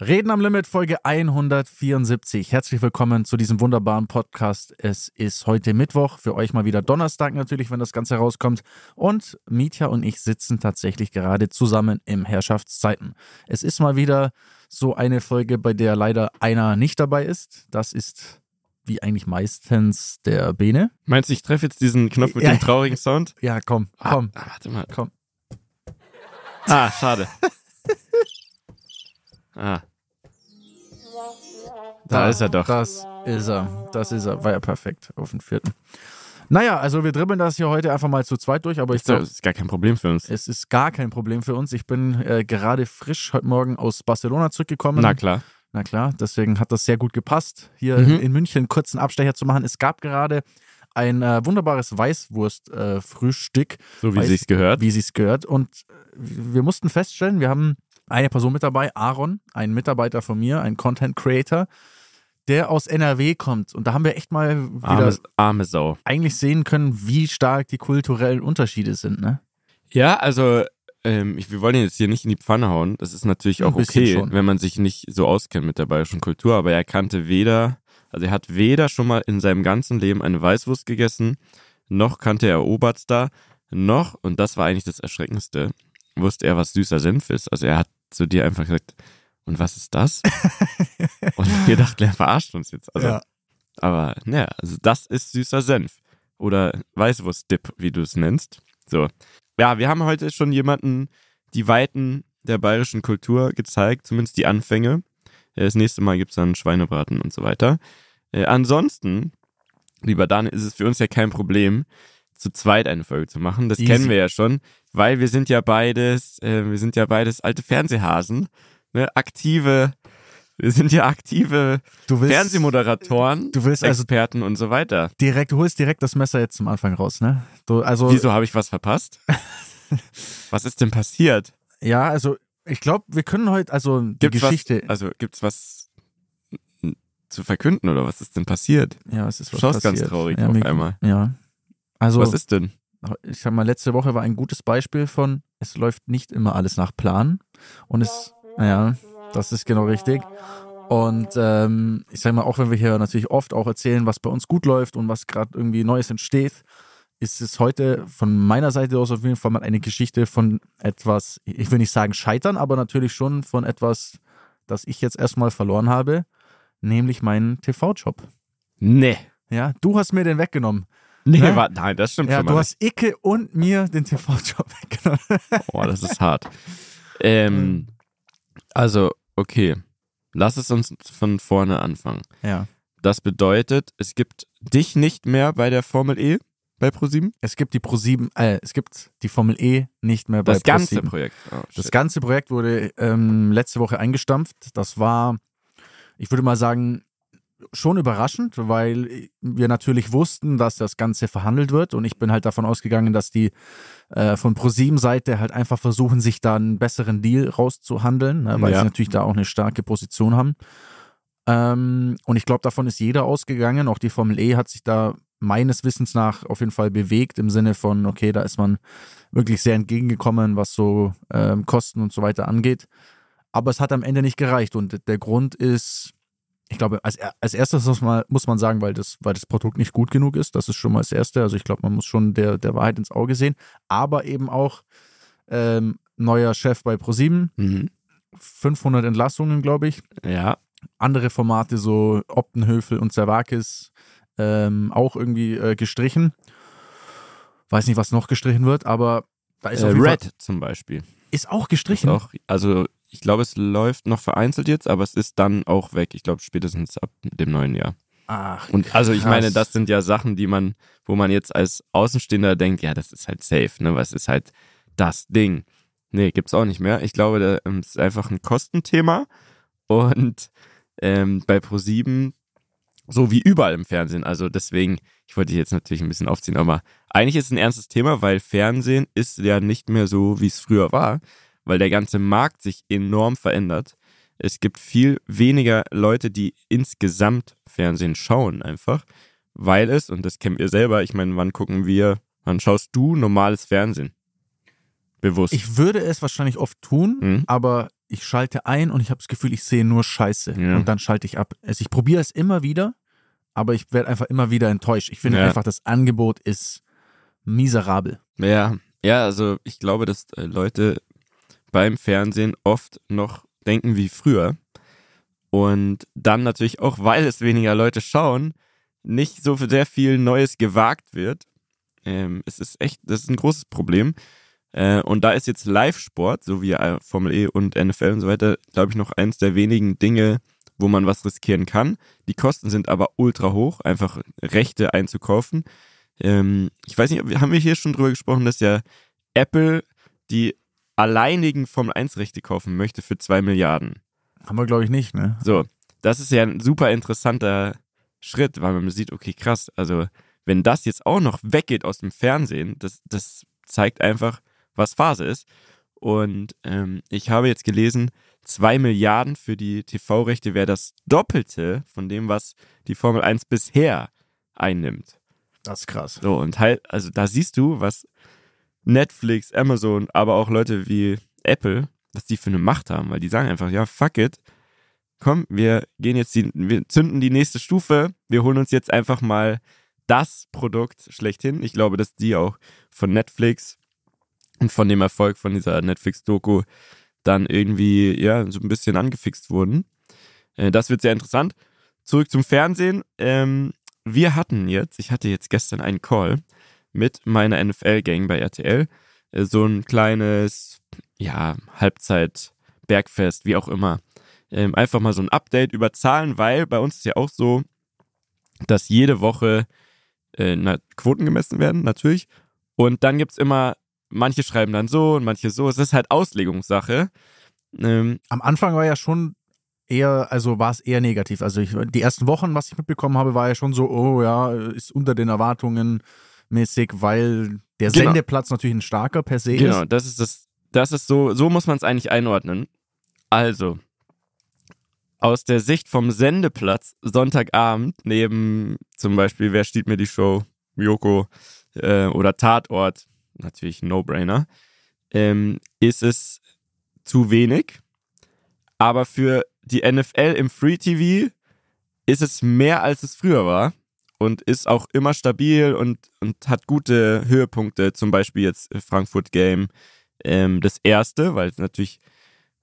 Reden am Limit, Folge 174. Herzlich willkommen zu diesem wunderbaren Podcast. Es ist heute Mittwoch, für euch mal wieder Donnerstag natürlich, wenn das Ganze rauskommt. Und Mietja und ich sitzen tatsächlich gerade zusammen im Herrschaftszeiten. Es ist mal wieder so eine Folge, bei der leider einer nicht dabei ist. Das ist wie eigentlich meistens der Bene. Meinst du, ich treffe jetzt diesen Knopf mit ja. dem traurigen Sound? Ja, komm, komm. Ah, warte mal. Komm. Ah, schade. Ah. Da, da ist er doch. Das ist er. Das ist er. War ja perfekt auf den vierten. Naja, also wir dribbeln das hier heute einfach mal zu zweit durch, aber ich glaube. Das ist gar kein Problem für uns. Es ist gar kein Problem für uns. Ich bin äh, gerade frisch heute Morgen aus Barcelona zurückgekommen. Na klar. Na klar, deswegen hat das sehr gut gepasst, hier mhm. in München einen kurzen Abstecher zu machen. Es gab gerade ein äh, wunderbares Weißwurst-Frühstück. Äh, so wie es gehört. Wie es gehört. Und wir mussten feststellen, wir haben eine Person mit dabei, Aaron, ein Mitarbeiter von mir, ein Content Creator, der aus NRW kommt. Und da haben wir echt mal wieder arme, arme Sau. eigentlich sehen können, wie stark die kulturellen Unterschiede sind, ne? Ja, also ähm, ich, wir wollen ihn jetzt hier nicht in die Pfanne hauen. Das ist natürlich auch okay, schon. wenn man sich nicht so auskennt mit der bayerischen Kultur. Aber er kannte weder, also er hat weder schon mal in seinem ganzen Leben eine Weißwurst gegessen, noch kannte er Oberster, noch, und das war eigentlich das Erschreckendste, wusste er, was süßer Senf ist. Also er hat zu dir einfach gesagt, und was ist das? und wir dachten, er verarscht uns jetzt. Also, ja. Aber naja, also das ist süßer Senf. Oder Weißwurst-Dip, wie du es nennst. So. Ja, wir haben heute schon jemanden die Weiten der bayerischen Kultur gezeigt, zumindest die Anfänge. Äh, das nächste Mal gibt es dann Schweinebraten und so weiter. Äh, ansonsten, lieber Dan, ist es für uns ja kein Problem, zu zweit eine Folge zu machen. Das Easy. kennen wir ja schon, weil wir sind ja beides, äh, wir sind ja beides alte Fernsehhasen, ne? aktive, wir sind ja aktive willst, Fernsehmoderatoren, du willst also Experten und so weiter. Direkt, du holst direkt das Messer jetzt zum Anfang raus, ne? Du, also Wieso habe ich was verpasst? was ist denn passiert? Ja, also ich glaube, wir können heute, also die gibt's Geschichte. Was, also gibt's was zu verkünden oder was ist denn passiert? Ja, es ist was schaust passiert. ganz traurig ja, auf einmal. Ja, also, Was ist denn? Ich sag mal, letzte Woche war ein gutes Beispiel von, es läuft nicht immer alles nach Plan. Und es, naja, das ist genau richtig. Und ähm, ich sag mal, auch wenn wir hier natürlich oft auch erzählen, was bei uns gut läuft und was gerade irgendwie Neues entsteht, ist es heute von meiner Seite aus auf jeden Fall mal eine Geschichte von etwas, ich will nicht sagen scheitern, aber natürlich schon von etwas, das ich jetzt erstmal verloren habe, nämlich meinen TV-Job. Nee. Ja, du hast mir den weggenommen. Nee, ne? war, nein, das stimmt ja, schon mal. Du hast Icke und mir den TV-Job weggenommen. Boah, das ist hart. Ähm, also, okay. Lass es uns von vorne anfangen. Ja. Das bedeutet, es gibt dich nicht mehr bei der Formel E bei ProSieben? Es gibt die ProSieben, äh, es gibt die Formel E nicht mehr bei Das ganze ProSieben. Projekt. Oh, das ganze Projekt wurde ähm, letzte Woche eingestampft. Das war, ich würde mal sagen, schon überraschend, weil wir natürlich wussten, dass das Ganze verhandelt wird und ich bin halt davon ausgegangen, dass die äh, von ProSieben-Seite halt einfach versuchen, sich da einen besseren Deal rauszuhandeln, ne, weil ja. sie natürlich da auch eine starke Position haben. Ähm, und ich glaube, davon ist jeder ausgegangen. Auch die Formel E hat sich da meines Wissens nach auf jeden Fall bewegt im Sinne von, okay, da ist man wirklich sehr entgegengekommen, was so ähm, Kosten und so weiter angeht. Aber es hat am Ende nicht gereicht und der Grund ist, ich glaube, als, als erstes muss man, muss man sagen, weil das, weil das Produkt nicht gut genug ist. Das ist schon mal das Erste. Also ich glaube, man muss schon der, der Wahrheit ins Auge sehen. Aber eben auch ähm, neuer Chef bei ProSieben. Mhm. 500 Entlassungen, glaube ich. Ja. Andere Formate, so Optenhöfel und Zervakis, ähm, auch irgendwie äh, gestrichen. Weiß nicht, was noch gestrichen wird, aber da ist äh, Red Fall, zum Beispiel. Ist auch gestrichen. Ist auch, also ich glaube, es läuft noch vereinzelt jetzt, aber es ist dann auch weg. Ich glaube, spätestens ab dem neuen Jahr. Ach, und also ich meine, das sind ja Sachen, die man, wo man jetzt als Außenstehender denkt, ja, das ist halt safe, ne? Was ist halt das Ding? Nee, gibt's auch nicht mehr. Ich glaube, das ähm, ist einfach ein Kostenthema. Und ähm, bei Pro7, so wie überall im Fernsehen, also deswegen, ich wollte jetzt natürlich ein bisschen aufziehen, aber eigentlich ist es ein ernstes Thema, weil Fernsehen ist ja nicht mehr so, wie es früher war weil der ganze Markt sich enorm verändert. Es gibt viel weniger Leute, die insgesamt Fernsehen schauen, einfach, weil es, und das kennt ihr selber, ich meine, wann gucken wir, wann schaust du normales Fernsehen? Bewusst. Ich würde es wahrscheinlich oft tun, mhm. aber ich schalte ein und ich habe das Gefühl, ich sehe nur Scheiße. Ja. Und dann schalte ich ab. Also ich probiere es immer wieder, aber ich werde einfach immer wieder enttäuscht. Ich finde ja. einfach, das Angebot ist miserabel. Ja, ja, also ich glaube, dass äh, Leute beim Fernsehen oft noch denken wie früher. Und dann natürlich auch, weil es weniger Leute schauen, nicht so sehr viel Neues gewagt wird. Ähm, es ist echt, das ist ein großes Problem. Äh, und da ist jetzt Live-Sport, so wie äh, Formel E und NFL und so weiter, glaube ich, noch eins der wenigen Dinge, wo man was riskieren kann. Die Kosten sind aber ultra hoch, einfach Rechte einzukaufen. Ähm, ich weiß nicht, haben wir hier schon drüber gesprochen, dass ja Apple die alleinigen Formel 1 Rechte kaufen möchte für zwei Milliarden. Haben wir, glaube ich, nicht, ne? So, das ist ja ein super interessanter Schritt, weil man sieht, okay, krass, also wenn das jetzt auch noch weggeht aus dem Fernsehen, das, das zeigt einfach, was Phase ist. Und ähm, ich habe jetzt gelesen, zwei Milliarden für die TV-Rechte wäre das Doppelte von dem, was die Formel 1 bisher einnimmt. Das ist krass. So, und halt, also da siehst du, was Netflix, Amazon, aber auch Leute wie Apple, was die für eine Macht haben, weil die sagen einfach, ja, fuck it, komm, wir gehen jetzt, die, wir zünden die nächste Stufe, wir holen uns jetzt einfach mal das Produkt schlechthin. Ich glaube, dass die auch von Netflix und von dem Erfolg von dieser Netflix-Doku dann irgendwie, ja, so ein bisschen angefixt wurden. Äh, das wird sehr interessant. Zurück zum Fernsehen. Ähm, wir hatten jetzt, ich hatte jetzt gestern einen Call mit meiner NFL-Gang bei RTL. Äh, so ein kleines, ja, Halbzeit-Bergfest, wie auch immer. Ähm, einfach mal so ein Update über Zahlen, weil bei uns ist ja auch so, dass jede Woche äh, na, Quoten gemessen werden, natürlich. Und dann gibt es immer, manche schreiben dann so und manche so. Es ist halt Auslegungssache. Ähm, Am Anfang war ja schon eher, also war es eher negativ. Also ich, die ersten Wochen, was ich mitbekommen habe, war ja schon so, oh ja, ist unter den Erwartungen mäßig, weil der genau. Sendeplatz natürlich ein starker per se genau, ist. Genau, das ist das, das ist so, so muss man es eigentlich einordnen. Also, aus der Sicht vom Sendeplatz Sonntagabend neben zum Beispiel Wer steht mir die Show, Joko äh, oder Tatort, natürlich No-Brainer, ähm, ist es zu wenig. Aber für die NFL im Free TV ist es mehr, als es früher war und ist auch immer stabil und, und hat gute Höhepunkte, zum Beispiel jetzt Frankfurt Game, ähm, das erste, weil es natürlich,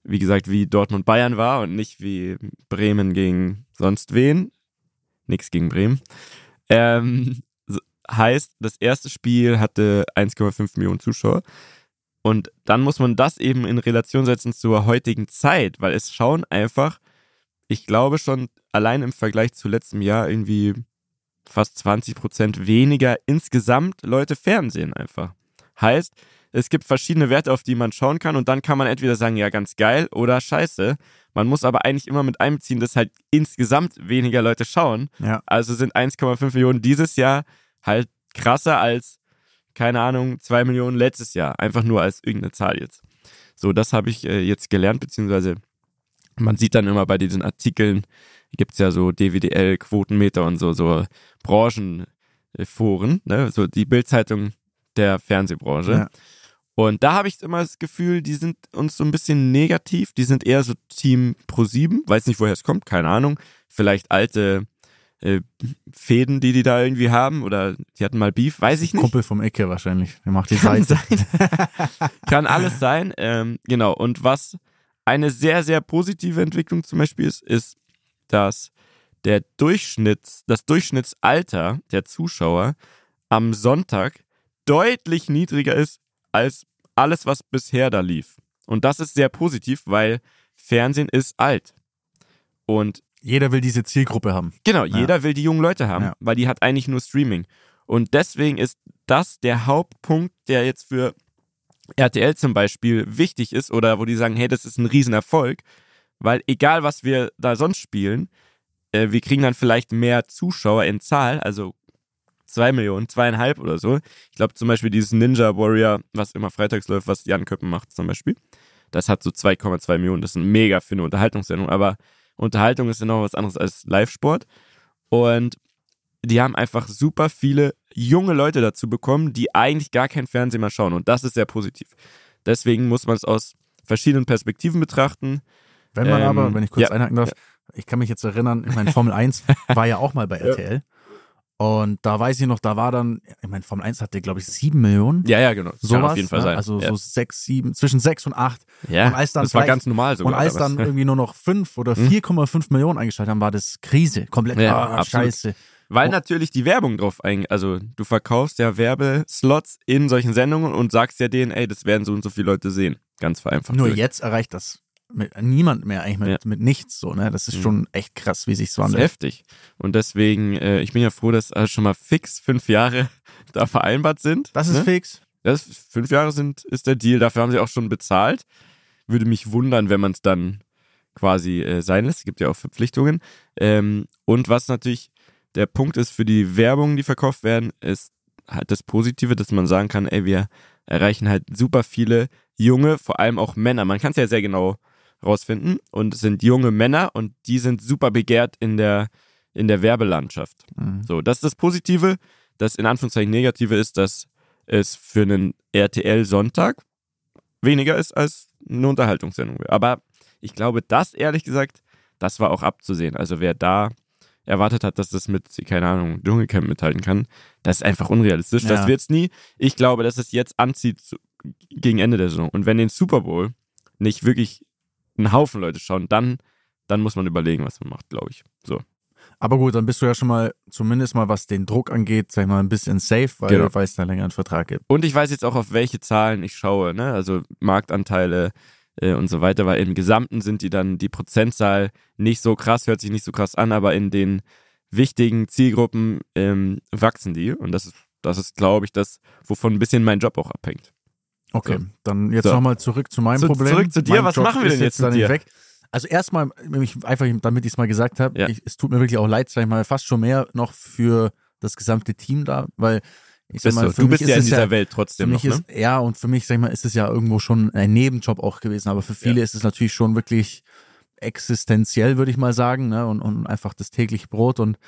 wie gesagt, wie Dortmund Bayern war und nicht wie Bremen gegen sonst wen. Nix gegen Bremen. Ähm, heißt, das erste Spiel hatte 1,5 Millionen Zuschauer. Und dann muss man das eben in Relation setzen zur heutigen Zeit, weil es schauen einfach, ich glaube schon allein im Vergleich zu letztem Jahr irgendwie fast 20 Prozent weniger insgesamt Leute Fernsehen einfach. Heißt, es gibt verschiedene Werte, auf die man schauen kann und dann kann man entweder sagen, ja, ganz geil oder scheiße. Man muss aber eigentlich immer mit einbeziehen, dass halt insgesamt weniger Leute schauen. Ja. Also sind 1,5 Millionen dieses Jahr halt krasser als, keine Ahnung, 2 Millionen letztes Jahr. Einfach nur als irgendeine Zahl jetzt. So, das habe ich äh, jetzt gelernt, beziehungsweise man sieht dann immer bei diesen Artikeln, gibt es ja so DWDL, Quotenmeter und so, so Branchenforen, ne? so die Bildzeitung der Fernsehbranche. Ja. Und da habe ich immer das Gefühl, die sind uns so ein bisschen negativ. Die sind eher so Team Pro7. Weiß nicht, woher es kommt, keine Ahnung. Vielleicht alte äh, Fäden, die die da irgendwie haben. Oder die hatten mal Beef, weiß ich nicht. Kumpel vom Ecke wahrscheinlich. Der macht die Kann Seite. Sein. Kann alles sein. Ähm, genau. Und was eine sehr, sehr positive Entwicklung zum Beispiel ist, ist, dass der Durchschnitts, das Durchschnittsalter der Zuschauer am Sonntag deutlich niedriger ist als alles, was bisher da lief. Und das ist sehr positiv, weil Fernsehen ist alt. Und jeder will diese Zielgruppe haben. Genau, ja. jeder will die jungen Leute haben, ja. weil die hat eigentlich nur Streaming. Und deswegen ist das der Hauptpunkt, der jetzt für RTL zum Beispiel wichtig ist oder wo die sagen, hey, das ist ein Riesenerfolg, weil egal was wir da sonst spielen, äh, wir kriegen dann vielleicht mehr Zuschauer in Zahl, also zwei Millionen, zweieinhalb oder so. Ich glaube zum Beispiel dieses Ninja Warrior, was immer freitags läuft, was Jan Köppen macht zum Beispiel. Das hat so 2,2 Millionen. Das ist ein mega für eine Unterhaltungssendung. Aber Unterhaltung ist ja noch was anderes als Live-Sport. Und die haben einfach super viele junge Leute dazu bekommen, die eigentlich gar kein Fernsehen mehr schauen. Und das ist sehr positiv. Deswegen muss man es aus verschiedenen Perspektiven betrachten. Wenn man ähm, aber, wenn ich kurz ja, einhaken darf, ja. ich kann mich jetzt erinnern, ich meine, Formel 1 war ja auch mal bei RTL. Und da weiß ich noch, da war dann, ich meine, Formel 1 hatte, glaube ich, sieben Millionen. Ja, ja, genau. So auf jeden Fall ne? sein. Also ja. so sechs, sieben, zwischen sechs und acht. Ja, und als dann das war ganz normal sogar. Und als dann irgendwie nur noch fünf oder 4,5 hm? Millionen eingeschaltet haben, war das Krise. Komplett, ja, oh, scheiße. Weil oh. natürlich die Werbung drauf ein, also du verkaufst ja Werbeslots in solchen Sendungen und sagst ja denen, ey, das werden so und so viele Leute sehen. Ganz vereinfacht. Nur jetzt erreicht das mit niemand mehr eigentlich mit, ja. mit nichts so, ne? Das ist mhm. schon echt krass, wie sich's wandelt. heftig. Und deswegen, äh, ich bin ja froh, dass also schon mal fix fünf Jahre da vereinbart sind. Das ist ne? fix. Das fünf Jahre sind, ist der Deal. Dafür haben sie auch schon bezahlt. Würde mich wundern, wenn man es dann quasi äh, sein lässt. Es gibt ja auch Verpflichtungen. Ähm, und was natürlich der Punkt ist für die Werbung, die verkauft werden, ist halt das Positive, dass man sagen kann, ey, wir erreichen halt super viele junge, vor allem auch Männer. Man kann es ja sehr genau rausfinden und es sind junge Männer und die sind super begehrt in der, in der Werbelandschaft. Mhm. So, das ist das Positive. Das in Anführungszeichen Negative ist, dass es für einen RTL-Sonntag weniger ist als eine Unterhaltungssendung. Aber ich glaube, das ehrlich gesagt, das war auch abzusehen. Also wer da erwartet hat, dass das mit, keine Ahnung, Dschungelcamp mithalten kann, das ist einfach unrealistisch. Ja. Das es nie. Ich glaube, dass es jetzt anzieht gegen Ende der Saison. Und wenn den Super Bowl nicht wirklich einen Haufen Leute schauen, dann, dann muss man überlegen, was man macht, glaube ich. So. Aber gut, dann bist du ja schon mal, zumindest mal was den Druck angeht, sag ich mal, ein bisschen safe, weil genau. du es da länger einen Vertrag gibt. Und ich weiß jetzt auch, auf welche Zahlen ich schaue, ne? Also Marktanteile äh, und so weiter, weil im Gesamten sind die dann die Prozentzahl nicht so krass, hört sich nicht so krass an, aber in den wichtigen Zielgruppen ähm, wachsen die. Und das ist, das ist, glaube ich, das, wovon ein bisschen mein Job auch abhängt. Okay, so. dann jetzt so. nochmal zurück zu meinem zu, Problem. Zurück zu dir, mein was Job machen wir denn jetzt, mit dir? Weg. Also erstmal, einfach, damit ich es mal gesagt habe, ja. es tut mir wirklich auch leid, sag ich mal, fast schon mehr noch für das gesamte Team da, weil ich sag mal, für du bist ja in dieser ja, Welt trotzdem noch, ne? ist, Ja, und für mich, sag ich mal, ist es ja irgendwo schon ein Nebenjob auch gewesen, aber für viele ja. ist es natürlich schon wirklich existenziell, würde ich mal sagen, ne? und, und einfach das tägliche Brot und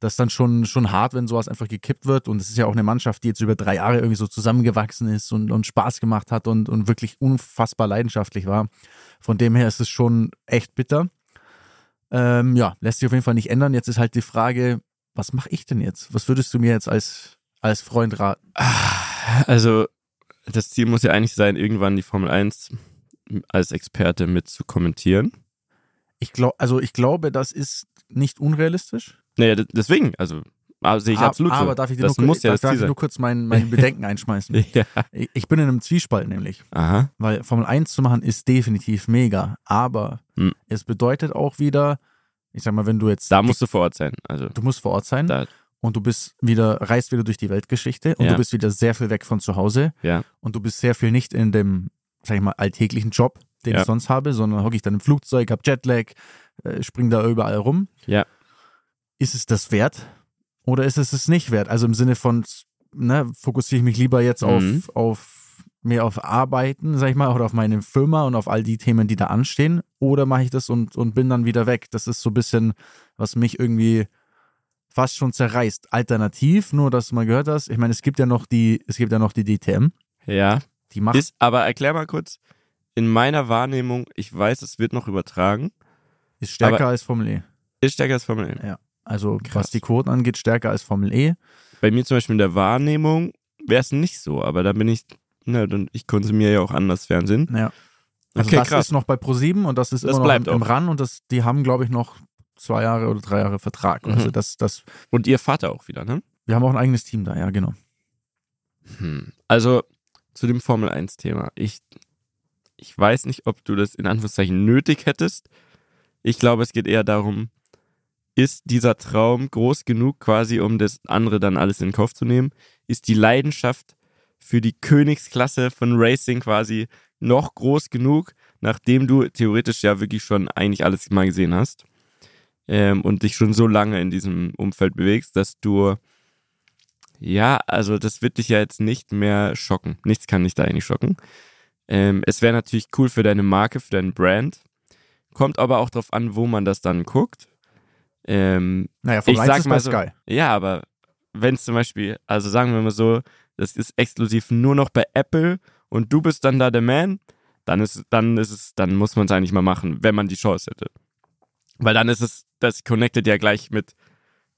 das ist dann schon, schon hart, wenn sowas einfach gekippt wird. Und es ist ja auch eine Mannschaft, die jetzt über drei Jahre irgendwie so zusammengewachsen ist und, und Spaß gemacht hat und, und wirklich unfassbar leidenschaftlich war. Von dem her ist es schon echt bitter. Ähm, ja, lässt sich auf jeden Fall nicht ändern. Jetzt ist halt die Frage, was mache ich denn jetzt? Was würdest du mir jetzt als, als Freund raten? Also, das Ziel muss ja eigentlich sein, irgendwann die Formel 1 als Experte mit zu kommentieren. Ich glaube, also ich glaube, das ist nicht unrealistisch. Naja, deswegen, also sehe ich absolut aber, so. Darf ich dir das nur, muss ja darf, darf ich nur kurz mein, mein Bedenken einschmeißen? ja. Ich bin in einem Zwiespalt nämlich. Aha. Weil Formel 1 zu machen ist definitiv mega, aber hm. es bedeutet auch wieder, ich sag mal, wenn du jetzt. Da musst du vor Ort sein. Also, du musst vor Ort sein. Da. Und du bist wieder, reist wieder durch die Weltgeschichte und ja. du bist wieder sehr viel weg von zu Hause. Ja. Und du bist sehr viel nicht in dem, sag ich mal, alltäglichen Job, den ja. ich sonst habe, sondern hocke ich dann im Flugzeug, hab Jetlag, äh, spring da überall rum. Ja ist es das wert oder ist es es nicht wert? Also im Sinne von, ne, fokussiere ich mich lieber jetzt mhm. auf, auf mehr auf Arbeiten, sag ich mal, oder auf meine Firma und auf all die Themen, die da anstehen, oder mache ich das und, und bin dann wieder weg? Das ist so ein bisschen, was mich irgendwie fast schon zerreißt. Alternativ, nur dass du mal gehört hast, ich meine, es gibt ja noch die, es gibt ja noch die DTM. Ja. Die macht. Ist, aber erklär mal kurz, in meiner Wahrnehmung, ich weiß, es wird noch übertragen. Ist stärker als Formel E. Ist stärker als Formel E. Ja. Also Krass. was die Quoten angeht, stärker als Formel E. Bei mir zum Beispiel in der Wahrnehmung wäre es nicht so, aber da bin ich, ne, ich konsumiere ja auch anders Fernsehen. Ja. Also okay, das krass. ist noch bei ProSieben und das ist das immer noch im, im RAN und das, die haben, glaube ich, noch zwei Jahre oder drei Jahre Vertrag. Mhm. Also das, das. Und ihr Vater auch wieder, ne? Wir haben auch ein eigenes Team da, ja, genau. Hm. Also zu dem Formel 1-Thema. Ich, ich weiß nicht, ob du das in Anführungszeichen nötig hättest. Ich glaube, es geht eher darum, ist dieser Traum groß genug, quasi, um das andere dann alles in Kauf zu nehmen? Ist die Leidenschaft für die Königsklasse von Racing quasi noch groß genug, nachdem du theoretisch ja wirklich schon eigentlich alles mal gesehen hast ähm, und dich schon so lange in diesem Umfeld bewegst, dass du ja, also das wird dich ja jetzt nicht mehr schocken. Nichts kann dich da eigentlich schocken. Ähm, es wäre natürlich cool für deine Marke, für deinen Brand. Kommt aber auch darauf an, wo man das dann guckt. Ähm, naja, vom ich sag mal so, Sky. Ja, aber wenn es zum Beispiel, also sagen wir mal so, das ist exklusiv nur noch bei Apple und du bist dann da der Man, dann ist, dann ist es, dann muss man es eigentlich mal machen, wenn man die Chance hätte. Weil dann ist es, das connectet ja gleich mit,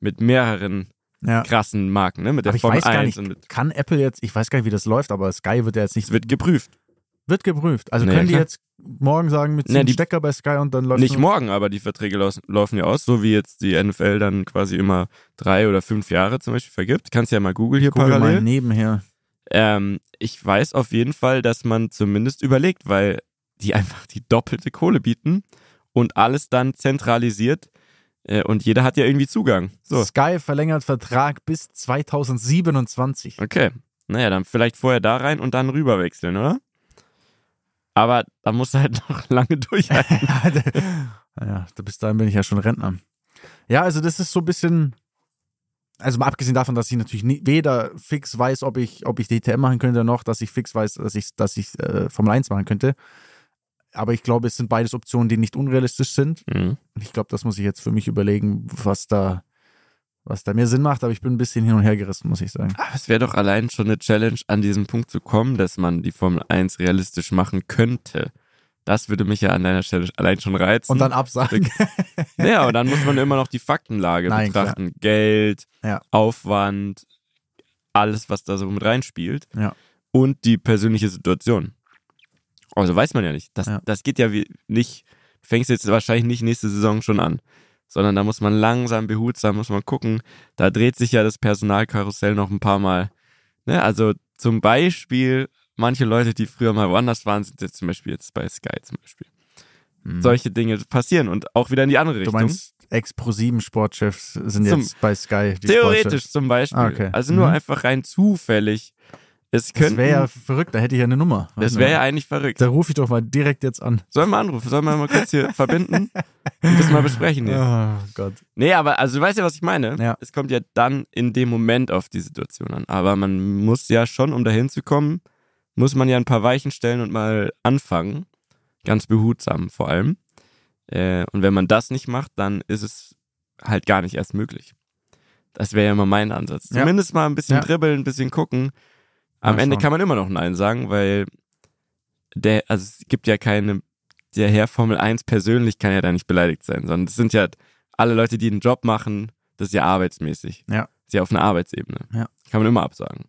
mit mehreren ja. krassen Marken, ne? Mit der aber ich Formel weiß gar 1 nicht, kann Apple jetzt, ich weiß gar nicht, wie das läuft, aber Sky wird ja jetzt nicht. Es wird geprüft. Wird geprüft. Also nee, können die jetzt morgen sagen, mit nee, Stecker bei Sky und dann läuft Nicht morgen, aber die Verträge laufen ja aus, so wie jetzt die NFL dann quasi immer drei oder fünf Jahre zum Beispiel vergibt. Kannst ja mal Google hier Google parallel. Mal nebenher. Ähm, ich weiß auf jeden Fall, dass man zumindest überlegt, weil die einfach die doppelte Kohle bieten und alles dann zentralisiert äh, und jeder hat ja irgendwie Zugang. So. Sky verlängert Vertrag bis 2027. Okay. Naja, dann vielleicht vorher da rein und dann rüber wechseln, oder? Aber da musst du halt noch lange durchhalten. ja, bis dahin bin ich ja schon Rentner. Ja, also das ist so ein bisschen, also mal abgesehen davon, dass ich natürlich nie, weder fix weiß, ob ich, ob ich DTM machen könnte, noch dass ich fix weiß, dass ich, dass ich äh, Formel 1 machen könnte. Aber ich glaube, es sind beides Optionen, die nicht unrealistisch sind. Mhm. Ich glaube, das muss ich jetzt für mich überlegen, was da, was da mehr Sinn macht. Aber ich bin ein bisschen hin und her gerissen, muss ich sagen. Aber es wäre doch allein schon eine Challenge, an diesen Punkt zu kommen, dass man die Formel 1 realistisch machen könnte. Das würde mich ja an deiner Stelle allein schon reizen. Und dann absagen. ja, aber dann muss man immer noch die Faktenlage Nein, betrachten. Klar. Geld, ja. Aufwand, alles, was da so mit reinspielt. Ja. Und die persönliche Situation. Also weiß man ja nicht. Das, ja. das geht ja wie nicht, du fängst jetzt wahrscheinlich nicht nächste Saison schon an. Sondern da muss man langsam, behutsam, muss man gucken. Da dreht sich ja das Personalkarussell noch ein paar Mal. Ne? Also zum Beispiel, manche Leute, die früher mal woanders waren, sind jetzt zum Beispiel jetzt bei Sky zum Beispiel. Hm. Solche Dinge passieren und auch wieder in die andere Richtung. Du meinst, Ex-Pro-7-Sportchefs sind zum, jetzt bei Sky. theoretisch zum Beispiel. Ah, okay. Also nur mhm. einfach rein zufällig es das wäre ja verrückt, da hätte ich ja eine Nummer. Das wäre ja eigentlich verrückt. Da rufe ich doch mal direkt jetzt an. Sollen wir anrufen? Sollen wir mal kurz hier verbinden und das mal besprechen? Hier? Oh Gott. Nee, aber also du weißt ja, was ich meine. Ja. Es kommt ja dann in dem Moment auf die Situation an. Aber man muss ja schon, um dahin zu kommen, muss man ja ein paar Weichen stellen und mal anfangen. Ganz behutsam vor allem. Äh, und wenn man das nicht macht, dann ist es halt gar nicht erst möglich. Das wäre ja immer mein Ansatz. Zumindest ja. mal ein bisschen ja. dribbeln, ein bisschen gucken am Ende kann man immer noch Nein sagen, weil der, also es gibt ja keine, der Herr Formel 1 persönlich kann ja da nicht beleidigt sein, sondern es sind ja alle Leute, die einen Job machen, das ist ja arbeitsmäßig. Ja. Das ist ja auf einer Arbeitsebene. Ja. Kann man immer absagen.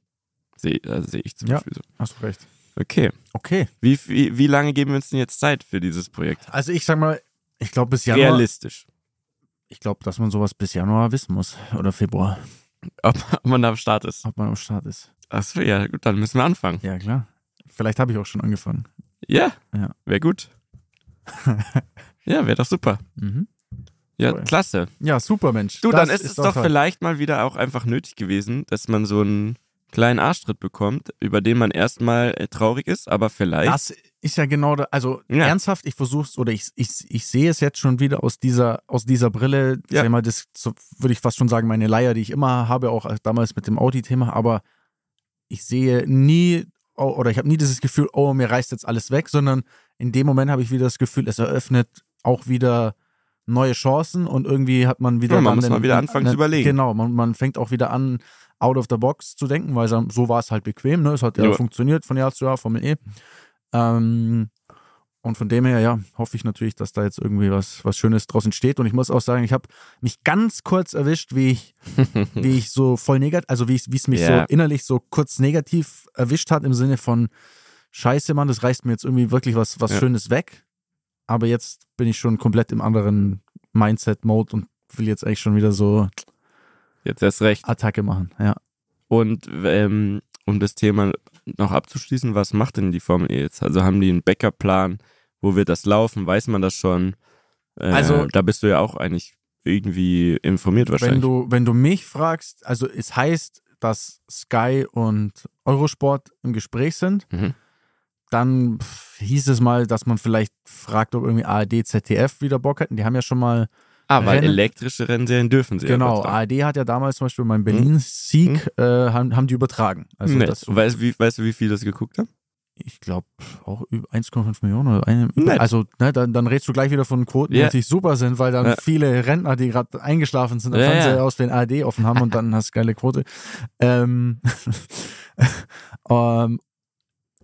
Sehe also seh ich zum ja, Beispiel so. Hast du recht. Okay. Okay. Wie, wie, wie lange geben wir uns denn jetzt Zeit für dieses Projekt? Also ich sag mal, ich glaube bis Januar. Realistisch. Ich glaube, dass man sowas bis Januar wissen muss. Oder Februar. Ob, ob man da am Start ist. Ob man am Start ist. Achso, ja, gut, dann müssen wir anfangen. Ja, klar. Vielleicht habe ich auch schon angefangen. Ja, ja. wäre gut. ja, wäre doch super. Mhm. Ja, cool. klasse. Ja, super, Mensch. Du, das dann ist, ist es doch toll. vielleicht mal wieder auch einfach nötig gewesen, dass man so einen kleinen Arschtritt bekommt, über den man erstmal äh, traurig ist, aber vielleicht. Das ist ja genau, da, also ja. ernsthaft, ich versuche es oder ich, ich, ich sehe es jetzt schon wieder aus dieser, aus dieser Brille. Ja. Sag mal, das so, würde ich fast schon sagen, meine Leier, die ich immer habe, auch damals mit dem Audi-Thema, aber ich sehe nie oder ich habe nie dieses Gefühl, oh, mir reißt jetzt alles weg, sondern in dem Moment habe ich wieder das Gefühl, es eröffnet auch wieder neue Chancen und irgendwie hat man wieder. Ja, man muss den, mal wieder anfangen zu überlegen. Genau, man, man fängt auch wieder an, out of the box zu denken, weil so war es halt bequem, ne? Es hat ja, ja. funktioniert von Jahr zu Jahr, Formel E. Ähm, und von dem her, ja, hoffe ich natürlich, dass da jetzt irgendwie was, was Schönes draus entsteht. Und ich muss auch sagen, ich habe mich ganz kurz erwischt, wie ich, wie ich so voll negativ, also wie es mich yeah. so innerlich so kurz negativ erwischt hat, im Sinne von Scheiße, Mann, das reißt mir jetzt irgendwie wirklich was, was ja. Schönes weg. Aber jetzt bin ich schon komplett im anderen Mindset-Mode und will jetzt eigentlich schon wieder so jetzt erst recht Attacke machen, ja. Und ähm, um das Thema noch abzuschließen, was macht denn die Formel E jetzt? Also haben die einen Backup-Plan? Wo wird das laufen? Weiß man das schon? Äh, also, da bist du ja auch eigentlich irgendwie informiert wahrscheinlich. Wenn du, wenn du mich fragst, also es heißt, dass Sky und Eurosport im Gespräch sind. Mhm. Dann hieß es mal, dass man vielleicht fragt, ob irgendwie ARD, ZDF wieder Bock hätten. Die haben ja schon mal Ah, weil Rennen. elektrische Rennserien dürfen sie Genau, ARD hat ja damals zum Beispiel mein Berlin-Sieg, hm. äh, haben, haben die übertragen. Also nee. das, weißt, wie, weißt du, wie viel das geguckt haben? Ich glaube auch 1,5 Millionen oder eine. Nett. Also, ne, dann, dann redest du gleich wieder von Quoten, die yeah. natürlich super sind, weil dann ja. viele Rentner, die gerade eingeschlafen sind, am ja, Fernseher ja. aus den ARD offen haben und dann hast du geile Quote. Ähm, ähm,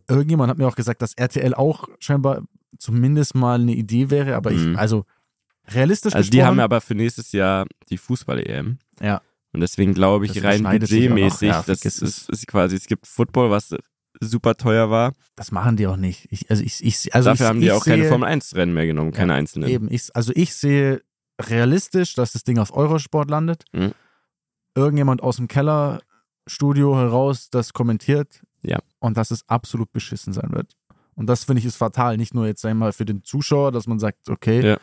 irgendjemand hat mir auch gesagt, dass RTL auch scheinbar zumindest mal eine Idee wäre, aber ich, Mhm. also realistisch Also die gesprochen, haben aber für nächstes Jahr die Fußball-EM. ja, Und deswegen glaube ich, Das rein überschneidet sich auch noch. budgetmäßig, Ja, das vergiss es. ist, ist quasi, es gibt Football, was super teuer war. das machen die auch nicht. Ich, also ich, ich, also Dafür ich, haben die ich auch sehe, keine Formel 1 Rennen mehr genommen, keine einzelnen. Eben, ich, also ich sehe realistisch, dass das Ding auf Eurosport landet. Mhm. Irgendjemand aus dem Kellerstudio heraus das kommentiert. Ja. Und dass es absolut beschissen sein wird. Und das finde ich ist fatal. Nicht nur jetzt einmal für den Zuschauer, dass man sagt, okay, Ja.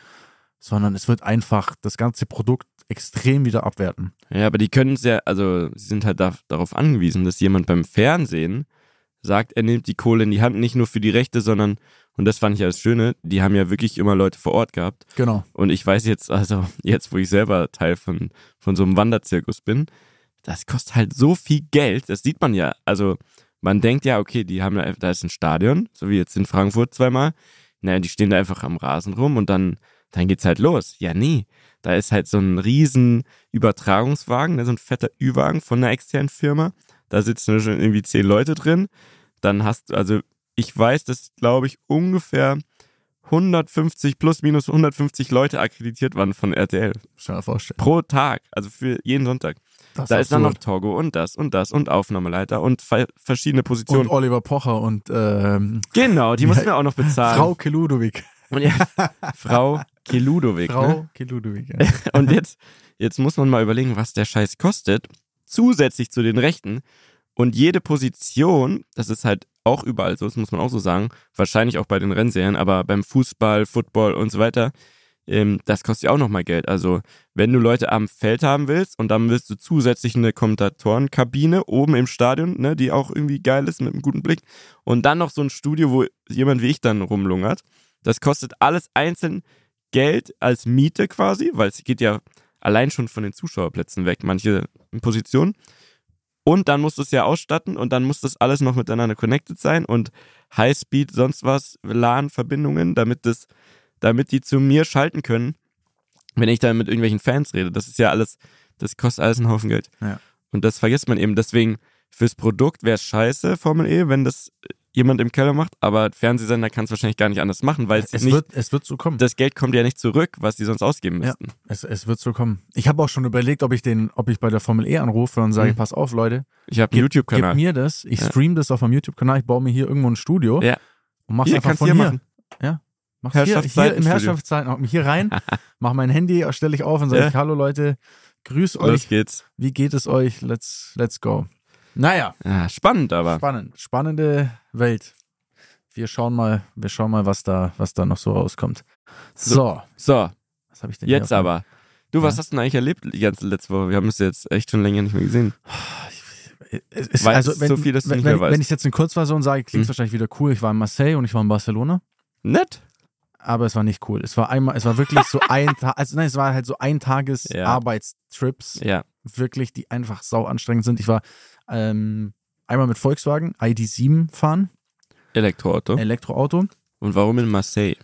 Sondern es wird einfach das ganze Produkt extrem wieder abwerten. Ja, aber die können es ja, also sie sind halt da, darauf angewiesen, dass jemand beim Fernsehen sagt, er nimmt die Kohle in die Hand, nicht nur für die Rechte, sondern, und das fand ich ja das Schöne, die haben ja wirklich immer Leute vor Ort gehabt. Genau. Und ich weiß jetzt, also jetzt, wo ich selber Teil von, von so einem Wanderzirkus bin, das kostet halt so viel Geld, das sieht man ja. Also man denkt ja, okay, die haben da, da ist ein Stadion, so wie jetzt in Frankfurt zweimal. Naja, die stehen da einfach am Rasen rum und dann, dann geht's halt los. Ja, nee. Da ist halt so ein riesen Übertragungswagen, ne, so ein fetter Ü-Wagen von einer externen Firma. Da sitzen schon irgendwie zehn Leute drin. Dann hast du, also ich weiß, dass, glaube ich, ungefähr 150 plus minus 150 Leute akkreditiert waren von RTL. Schon mal vorstellen. Pro Tag, also für jeden Sonntag. Das Da ist dann noch. Togo und das und das und Aufnahmeleiter und verschiedene und Positionen. Oliver Pocher und ähm, genau, die Ja, mussten wir auch noch bezahlen. Frau Keludovic. Und ja, Frau Keludovic. Ne? Frau Keludovic. Ja. Und jetzt, jetzt muss man mal überlegen, was der Scheiß kostet, zusätzlich zu den Rechten. Und jede Position, das ist halt auch überall so, das muss man auch so sagen, wahrscheinlich auch bei den Rennserien, aber beim Fußball, Football und so weiter, ähm, das kostet ja auch nochmal Geld. Also, wenn du Leute am Feld haben willst und dann willst du zusätzlich eine Kommentatorenkabine oben im Stadion, ne, die auch irgendwie geil ist mit einem guten Blick und dann noch so ein Studio, wo jemand wie ich dann rumlungert, das kostet alles einzeln Geld als Miete quasi, weil es geht ja allein schon von den Zuschauerplätzen weg, manche Positionen. Und dann musst du es ja ausstatten und dann muss das alles noch miteinander connected sein und Highspeed, sonst was, LAN-Verbindungen, damit das, damit die zu mir schalten können, wenn ich dann mit irgendwelchen Fans rede. Das ist ja alles, das kostet alles einen Haufen Geld. Ja. Und das vergisst man eben. Deswegen, fürs Produkt wäre es scheiße, Formel E, wenn das jemand im Keller macht, aber Fernsehsender kann es wahrscheinlich gar nicht anders machen, weil es, Es, nicht, wird, es wird so kommen. das Geld kommt ja nicht zurück, was die sonst ausgeben Ja. müssten. Es, es wird so kommen. Ich habe auch schon überlegt, ob ich den, ob ich bei der Formel E anrufe und sage, Mhm. pass auf, Leute, Ich habe einen gib YouTube-Kanal. mir das, ich Ja. stream das auf meinem YouTube-Kanal, ich baue mir hier irgendwo ein Studio Ja. und mach's Hier, einfach von hier. hier machen. Mach's hier, hier im. Herrschaftszeiten, mach mich hier rein, mach mein Handy, stelle ich auf und sage, Ja. ich, hallo Leute, grüß Los euch, geht's. wie geht es euch? Let's, let's go. Naja, Ja, spannend aber. spannend, spannende Welt. Wir schauen mal, wir schauen mal, was da, was da noch so rauskommt. So, So, was habe ich denn jetzt auf aber. Du, was Ja. hast du denn eigentlich erlebt die ganze letzte Woche? Wir haben es jetzt echt schon länger nicht mehr gesehen. Es ist, also, wenn, so viel, dass du wenn, nicht mehr wenn, weißt. wenn ich jetzt in Kurzversion sage, klingt es Hm. wahrscheinlich wieder cool. Ich war in Marseille und ich war in Barcelona, Nett. aber es war nicht cool. Es war einmal, es war wirklich so ein Tag, also nein, es war halt so ein Tages Ja. Arbeitstrips, Ja. wirklich, die einfach sau anstrengend sind. Ich war ähm, einmal mit Volkswagen ID7 fahren, Elektroauto. Elektroauto, Und warum in Marseille?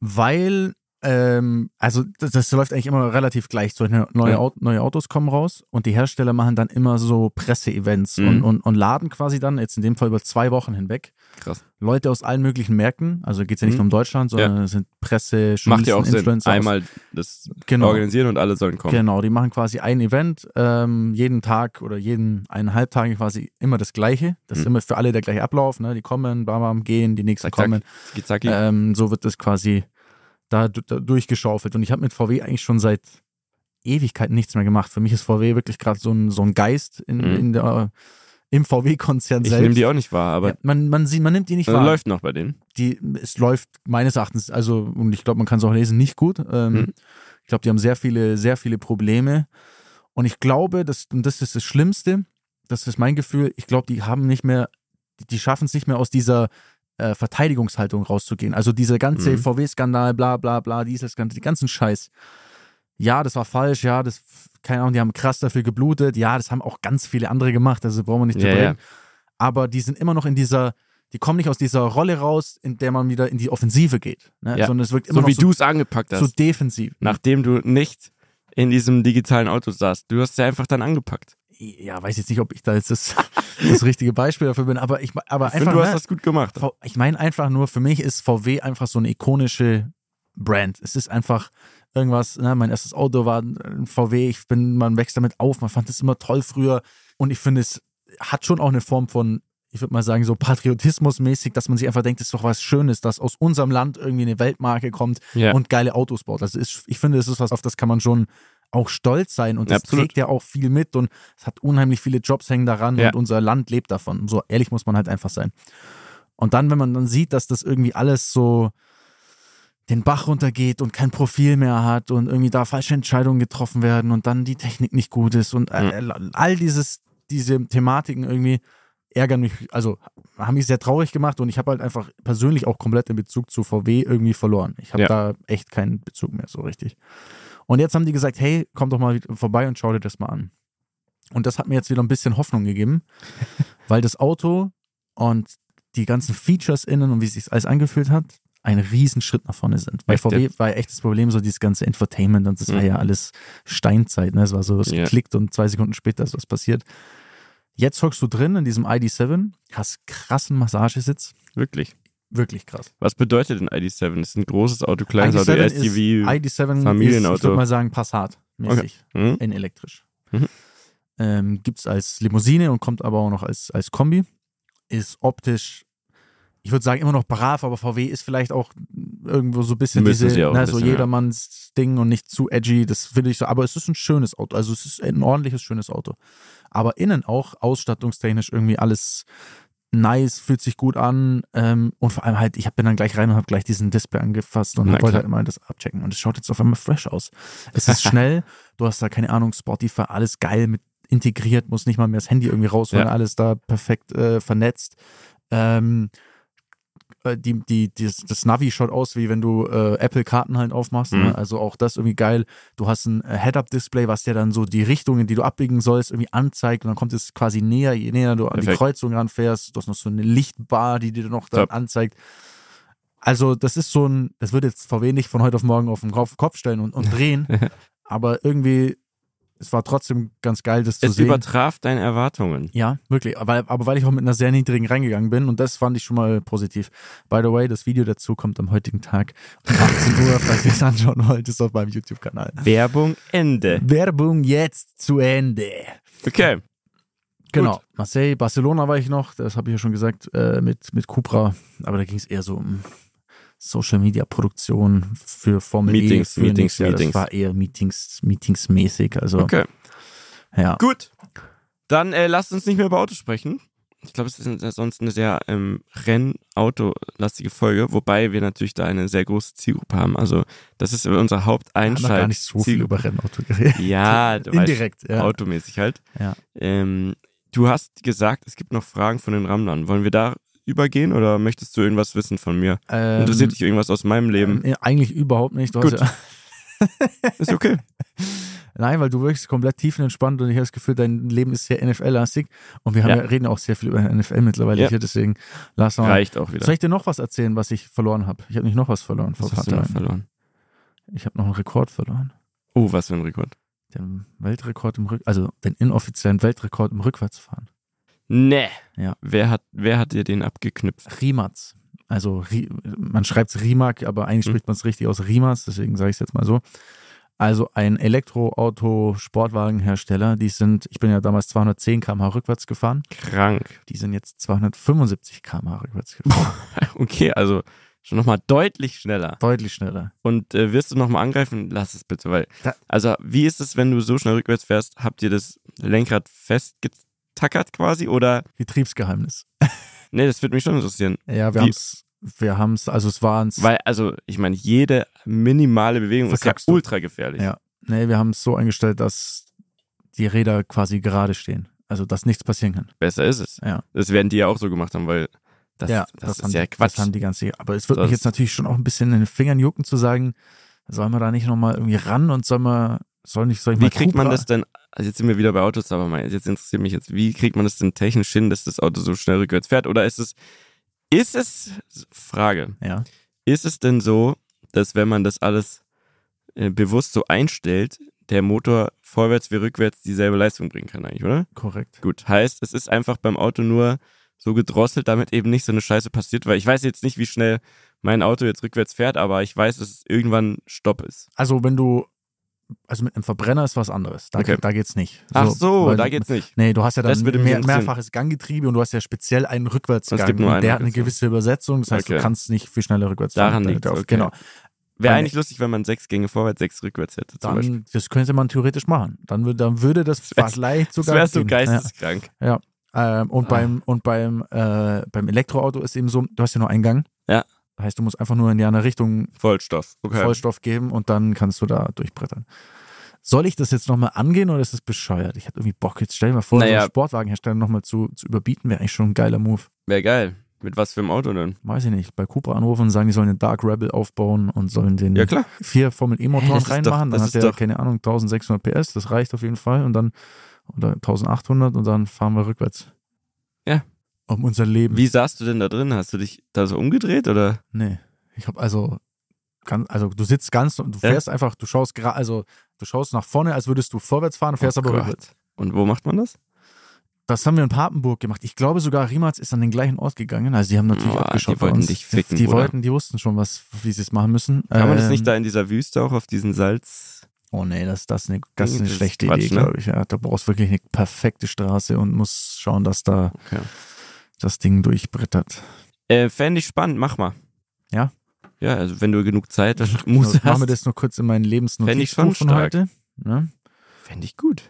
weil ähm, also das, das läuft eigentlich immer relativ gleich. So ne- neue, Ja. Neue Autos kommen raus und die Hersteller machen dann immer so Presseevents Mhm. und, und, und laden quasi dann, jetzt in dem Fall über zwei Wochen hinweg, Krass. Leute aus allen möglichen Märkten, also geht es ja nicht Mhm. nur um Deutschland, sondern es sind Presse, Macht ja auch Journalisten, Sinn. Influencer. aus- Einmal das Genau. organisieren und alle sollen kommen. Genau, die machen quasi ein Event, ähm, jeden Tag oder jeden eineinhalb Tage quasi immer das Gleiche. Das ist Mhm. immer für alle der gleiche Ablauf. Ne? Die kommen, bam, bam, gehen, die nächsten Zack, zack. kommen. Zaki-zaki. Ähm, so wird das quasi da, da durchgeschaufelt. Und ich habe mit VW eigentlich schon seit Ewigkeiten nichts mehr gemacht. Für mich ist VW wirklich gerade so ein, so ein Geist in, Mhm. in der, im VW-Konzern ich selbst. nehme die auch nicht wahr, aber ja, man, man, sieht, man nimmt die nicht äh, wahr. läuft noch bei denen. die, es läuft meines Erachtens, also, und ich glaube, man kann es auch lesen, nicht gut. Ähm, Mhm. Ich glaube, die haben sehr viele, sehr viele Probleme. Und ich glaube, das, und das ist das Schlimmste, das ist mein Gefühl, ich glaube, die haben nicht mehr, die- die schaffen es nicht mehr aus dieser äh, Verteidigungshaltung rauszugehen. Also dieser ganze Mhm. VW-Skandal, bla bla bla, Dieselskandal, die ganzen Scheiß. Ja, das war falsch, ja, das, keine Ahnung, die haben krass dafür geblutet, ja, das haben auch ganz viele andere gemacht, also brauchen wir nicht Ja, drüber ja. reden. Aber die sind immer noch in dieser, die kommen nicht aus dieser Rolle raus, in der man wieder in die Offensive geht. Ne? Ja. Sondern es wirkt immer So wie noch du es angepackt so, hast. so defensiv. nachdem du nicht in diesem digitalen Auto saßt. Du hast ja einfach dann angepackt. ja, weiß jetzt nicht, ob ich da jetzt das, das richtige Beispiel dafür bin, aber ich, aber ich einfach. Find, du hast ne, das gut gemacht. Ich meine einfach nur, für mich ist VW einfach so eine ikonische Brand. Es ist einfach irgendwas, ne, mein erstes Auto war ein VW, ich bin, man wächst damit auf, man fand es immer toll früher und ich finde, es hat schon auch eine Form von ich würde mal sagen, so patriotismusmäßig, dass man sich einfach denkt, es ist doch was Schönes, dass aus unserem Land irgendwie eine Weltmarke kommt ja. und geile Autos baut. Also ist, ich finde, das ist was, auf das kann man schon auch stolz sein und das Absolut. trägt ja auch viel mit und es hat unheimlich viele Jobs hängen daran ja. und unser Land lebt davon. So ehrlich muss man halt einfach sein. Und dann, wenn man dann sieht, dass das irgendwie alles so den Bach runtergeht und kein Profil mehr hat und irgendwie da falsche Entscheidungen getroffen werden und dann die Technik nicht gut ist und mhm. all dieses, diese Thematiken irgendwie, ärgern mich, also haben mich sehr traurig gemacht und ich habe halt einfach persönlich auch komplett den Bezug zu VW irgendwie verloren. Ich habe ja. da echt keinen Bezug mehr so richtig. Und jetzt haben die gesagt, hey, komm doch mal vorbei und schau dir das mal an. Und das hat mir jetzt wieder ein bisschen Hoffnung gegeben, weil das Auto und die ganzen Features innen und wie es sich alles angefühlt hat, ein Riesenschritt nach vorne sind. Bei VW war ja echt das Problem so dieses ganze Infotainment und das mhm. war ja alles Steinzeit. Ne? Es war so, es yeah. klickt und zwei Sekunden später ist was passiert. Jetzt hockst du drin in diesem ID7, hast krassen Massagesitz. Wirklich? Wirklich krass. Was bedeutet denn ID7? Ist ein großes Auto, kleines Auto, SUV, ID7 Familienauto? Ist, ich würde mal sagen Passat-mäßig, okay. mhm. in elektrisch. Mhm. Ähm, Gibt es als Limousine und kommt aber auch noch als, als Kombi. Ist optisch, ich würde sagen, immer noch brav, aber VW ist vielleicht auch irgendwo so ein bisschen Müssen diese, ne, so jedermanns ja. Ding und nicht zu edgy. Das finde ich so, aber es ist ein schönes Auto. Also es ist ein ordentliches, schönes Auto aber innen auch ausstattungstechnisch irgendwie alles nice, fühlt sich gut an ähm, und vor allem halt, ich bin dann gleich rein und habe gleich diesen Display angefasst und wollte halt immer das abchecken und es schaut jetzt auf einmal fresh aus. Es ist schnell, du hast da keine Ahnung, Spotify, alles geil mit integriert, muss nicht mal mehr das Handy irgendwie rausholen, ja. alles da perfekt äh, vernetzt. Ähm, äh, die, die, die, das Navi schaut aus, wie wenn du äh, Apple-Karten halt aufmachst. Ne? Mhm. Ne? Also auch das irgendwie geil. Du hast ein äh, Head-Up-Display, was dir dann so die Richtungen, die du abbiegen sollst, irgendwie anzeigt. Und dann kommt es quasi näher, je näher du Perfekt. an die Kreuzung ranfährst. Du hast noch so eine Lichtbar, die dir noch dann Top. anzeigt. Also, das ist so ein, das wird jetzt VW nicht von heute auf morgen auf den Kopf stellen und, und drehen. aber irgendwie es war trotzdem ganz geil, das zu es sehen. Es übertraf deine Erwartungen. Ja, wirklich. Aber, aber weil ich auch mit einer sehr niedrigen reingegangen bin und das fand ich schon mal positiv. By the way, das Video dazu kommt am heutigen Tag um 18 Uhr, falls ihr es anschauen wollt, ist auf meinem YouTube-Kanal. Werbung Ende. Werbung jetzt zu Ende. Okay. Genau. Gut. Marseille, Barcelona war ich noch, das habe ich ja schon gesagt, äh, mit, mit Cupra. Aber da ging es eher so um Social Media Produktion für Formel e, Meetings, E. Meetings, ja, Meetings. Das war eher Meetings, Meetings-mäßig. Also, okay. Ja. Gut. Dann äh, lasst uns nicht mehr über Autos sprechen. Ich glaube, es ist sonst eine sehr ähm, Renn-Auto-lastige Folge, wobei wir natürlich da eine sehr große Zielgruppe haben. Also, das ist unser Haupteinschalt. Wir haben gar nicht so viel über Rennauto geredet. Ja, indirekt, weißt, ja. Automäßig halt. Ja. Ähm, du hast gesagt, es gibt noch Fragen von den Rammlern. Wollen wir da übergehen oder möchtest du irgendwas wissen von mir? Ähm, Interessiert dich irgendwas aus meinem Leben? Äh, eigentlich überhaupt nicht. Du Gut. Ja ist okay. Nein, weil du wirkst komplett tiefenentspannt und ich habe das Gefühl, dein Leben ist sehr NFL-lastig und wir ja. ja. reden auch sehr viel über NFL mittlerweile ja. hier, deswegen lass mal. Reicht auch wieder. Soll ich dir noch was erzählen, was ich verloren habe? Ich habe nicht noch was verloren was hast du noch verloren? Ich habe noch einen Rekord verloren. Oh, was für ein Rekord? Den Weltrekord im Rück, also den inoffiziellen Weltrekord im Rückwärtsfahren. Nee. Ja. Wer hat, wer hat dir den abgeknüpft? Rimatz. Also man schreibt es Rimac, aber eigentlich mhm. spricht man es richtig aus Rimas, deswegen sage ich es jetzt mal so. Also ein Elektroauto-Sportwagenhersteller, die sind, ich bin ja damals 210 km/h rückwärts gefahren. Krank. Die sind jetzt 275 km/h rückwärts gefahren. okay, also schon nochmal deutlich schneller. Deutlich schneller. Und äh, wirst du nochmal angreifen? Lass es bitte, weil. Da, also, wie ist es, wenn du so schnell rückwärts fährst? Habt ihr das Lenkrad festgezogen? Tackert quasi oder? Betriebsgeheimnis. nee, das würde mich schon interessieren. Ja, wir haben es, wir haben es, also es waren Weil, also, ich meine, jede minimale Bewegung ist ja du? ultra gefährlich. Ja. Nee, wir haben es so eingestellt, dass die Räder quasi gerade stehen. Also, dass nichts passieren kann. Besser ist es. Ja. Das werden die ja auch so gemacht haben, weil das, ja, das, das ist ja Quatsch. Das haben die ganze, aber es wird mich jetzt natürlich schon auch ein bisschen in den Fingern jucken zu sagen, sollen wir da nicht nochmal irgendwie ran und sollen wir soll nicht, soll ich Wie kriegt Cupra? man das denn, also jetzt sind wir wieder bei Autos, aber jetzt interessiert mich jetzt, wie kriegt man das denn technisch hin, dass das Auto so schnell rückwärts fährt? Oder ist es, ist es, Frage, ja. ist es denn so, dass wenn man das alles äh, bewusst so einstellt, der Motor vorwärts wie rückwärts dieselbe Leistung bringen kann eigentlich, oder? Korrekt. Gut, heißt, es ist einfach beim Auto nur so gedrosselt, damit eben nicht so eine Scheiße passiert, weil ich weiß jetzt nicht, wie schnell mein Auto jetzt rückwärts fährt, aber ich weiß, dass es irgendwann Stopp ist. Also wenn du also mit einem Verbrenner ist was anderes. Da, Okay. da geht's nicht. Ach so, weil- da geht's nicht. Nee, du hast ja Das dann mehr, mehrfaches Ganggetriebe und du hast ja speziell einen Rückwärtsgang. Es gibt nur und einen der hat eine gewisse Übersetzung, das heißt, Okay. du kannst nicht viel schneller rückwärts Daran fahren. liegt's, Auf- okay. Genau. Wäre eigentlich lustig, wenn man sechs Gänge vorwärts, sechs rückwärts hätte, zum Beispiel. Dann, das könnte man theoretisch machen. Dann, würde- dann würde das vielleicht Das sogar wäre so gehen. geisteskrank. Ja. Ähm, und Ah. beim, und beim, äh, beim Elektroauto ist eben so, du hast ja nur einen Gang. Ja. Heißt, du musst einfach nur in die andere Richtung Vollstoff. Okay. Vollstoff geben und dann kannst du da durchbrettern. Soll ich das jetzt nochmal angehen oder ist das bescheuert? Ich hätte irgendwie Bock, jetzt stell dir mal vor, Naja. so einen Sportwagenhersteller nochmal zu, zu überbieten, wäre eigentlich schon ein geiler Move. Wäre geil. Mit was für einem Auto denn? Weiß ich nicht. Bei Cooper anrufen und sagen, die sollen den Dark Rebel aufbauen und sollen den Ja, vier Formel E-Motoren doch- reinmachen. das Dann hat der, doch- keine Ahnung, 1600 PS, das reicht auf jeden Fall. Und dann, oder 1800 und dann fahren wir rückwärts. Ja. Um unser Leben. Wie saßt du denn da drin? Hast du dich da so umgedreht oder? Nee. Ich habe also, ganz, also du sitzt ganz und du Ja. fährst einfach, du schaust gerade, also du schaust nach vorne, als würdest du vorwärts fahren, fährst Oh aber Gott. rückwärts. Und wo macht man das? Das haben wir in Papenburg gemacht. Ich glaube sogar, Riemats ist an den gleichen Ort gegangen. Also die haben natürlich Boah, abgeschaut die wollten uns. dich ficken, die Bruder. wollten, die wussten schon, was, wie sie es machen müssen. Kann man das Ähm, nicht da in dieser Wüste auch auf diesen Salz? Oh nee, das, das, ist eine, das ist eine schlechte Quatsch, Idee, ne? glaube ich. Ja, da brauchst du wirklich eine perfekte Straße und musst schauen, dass da Okay. Das Ding durchbrettert. Äh, Fände ich spannend, mach mal. Ja? Ja, also wenn du genug Zeit und Muße machen hast. wir das nur kurz in meinen Fänd ich schon Lebensnotizbuch von heute. Ja? Fände ich gut.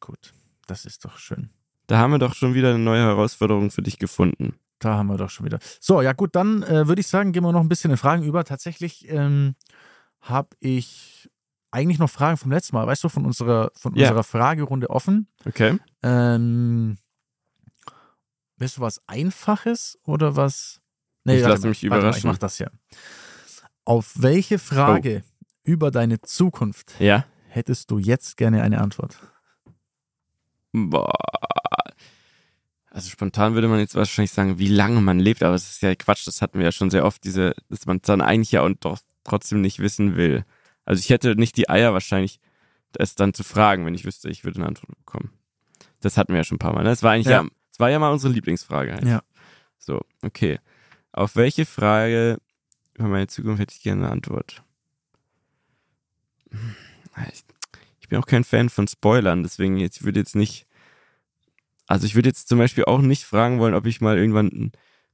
Gut, das ist doch schön. Da haben wir doch schon wieder eine neue Herausforderung für dich gefunden. Da haben wir doch schon wieder. So, ja gut, dann äh, würde ich sagen, gehen wir noch ein bisschen in Fragen über. Tatsächlich ähm, habe ich eigentlich noch Fragen vom letzten Mal, weißt du, von unserer, von Ja. unserer Fragerunde offen. Okay? Ähm, willst du was Einfaches oder was? Ich warte lass mal, mich warte mal, überraschen. Ich mach das hier. Auf welche Frage über deine Zukunft Ja. hättest du jetzt gerne eine Antwort? Boah. Also spontan würde man jetzt wahrscheinlich sagen, wie lange man lebt, aber es ist ja Quatsch, das hatten wir ja schon sehr oft, diese, dass man dann eigentlich ja und doch trotzdem nicht wissen will. Also ich hätte nicht die Eier wahrscheinlich, es dann zu fragen, wenn ich wüsste, ich würde eine Antwort bekommen. Das hatten wir ja schon ein paar Mal. Ne? Das war eigentlich ja, Ja. Das war ja mal unsere Lieblingsfrage. Eigentlich. Ja. So, okay. Auf welche Frage über meine Zukunft hätte ich gerne eine Antwort? Ich, bin auch kein Fan von Spoilern, deswegen jetzt, ich würde jetzt nicht, also ich würde jetzt zum Beispiel auch nicht fragen wollen, ob ich mal irgendwann,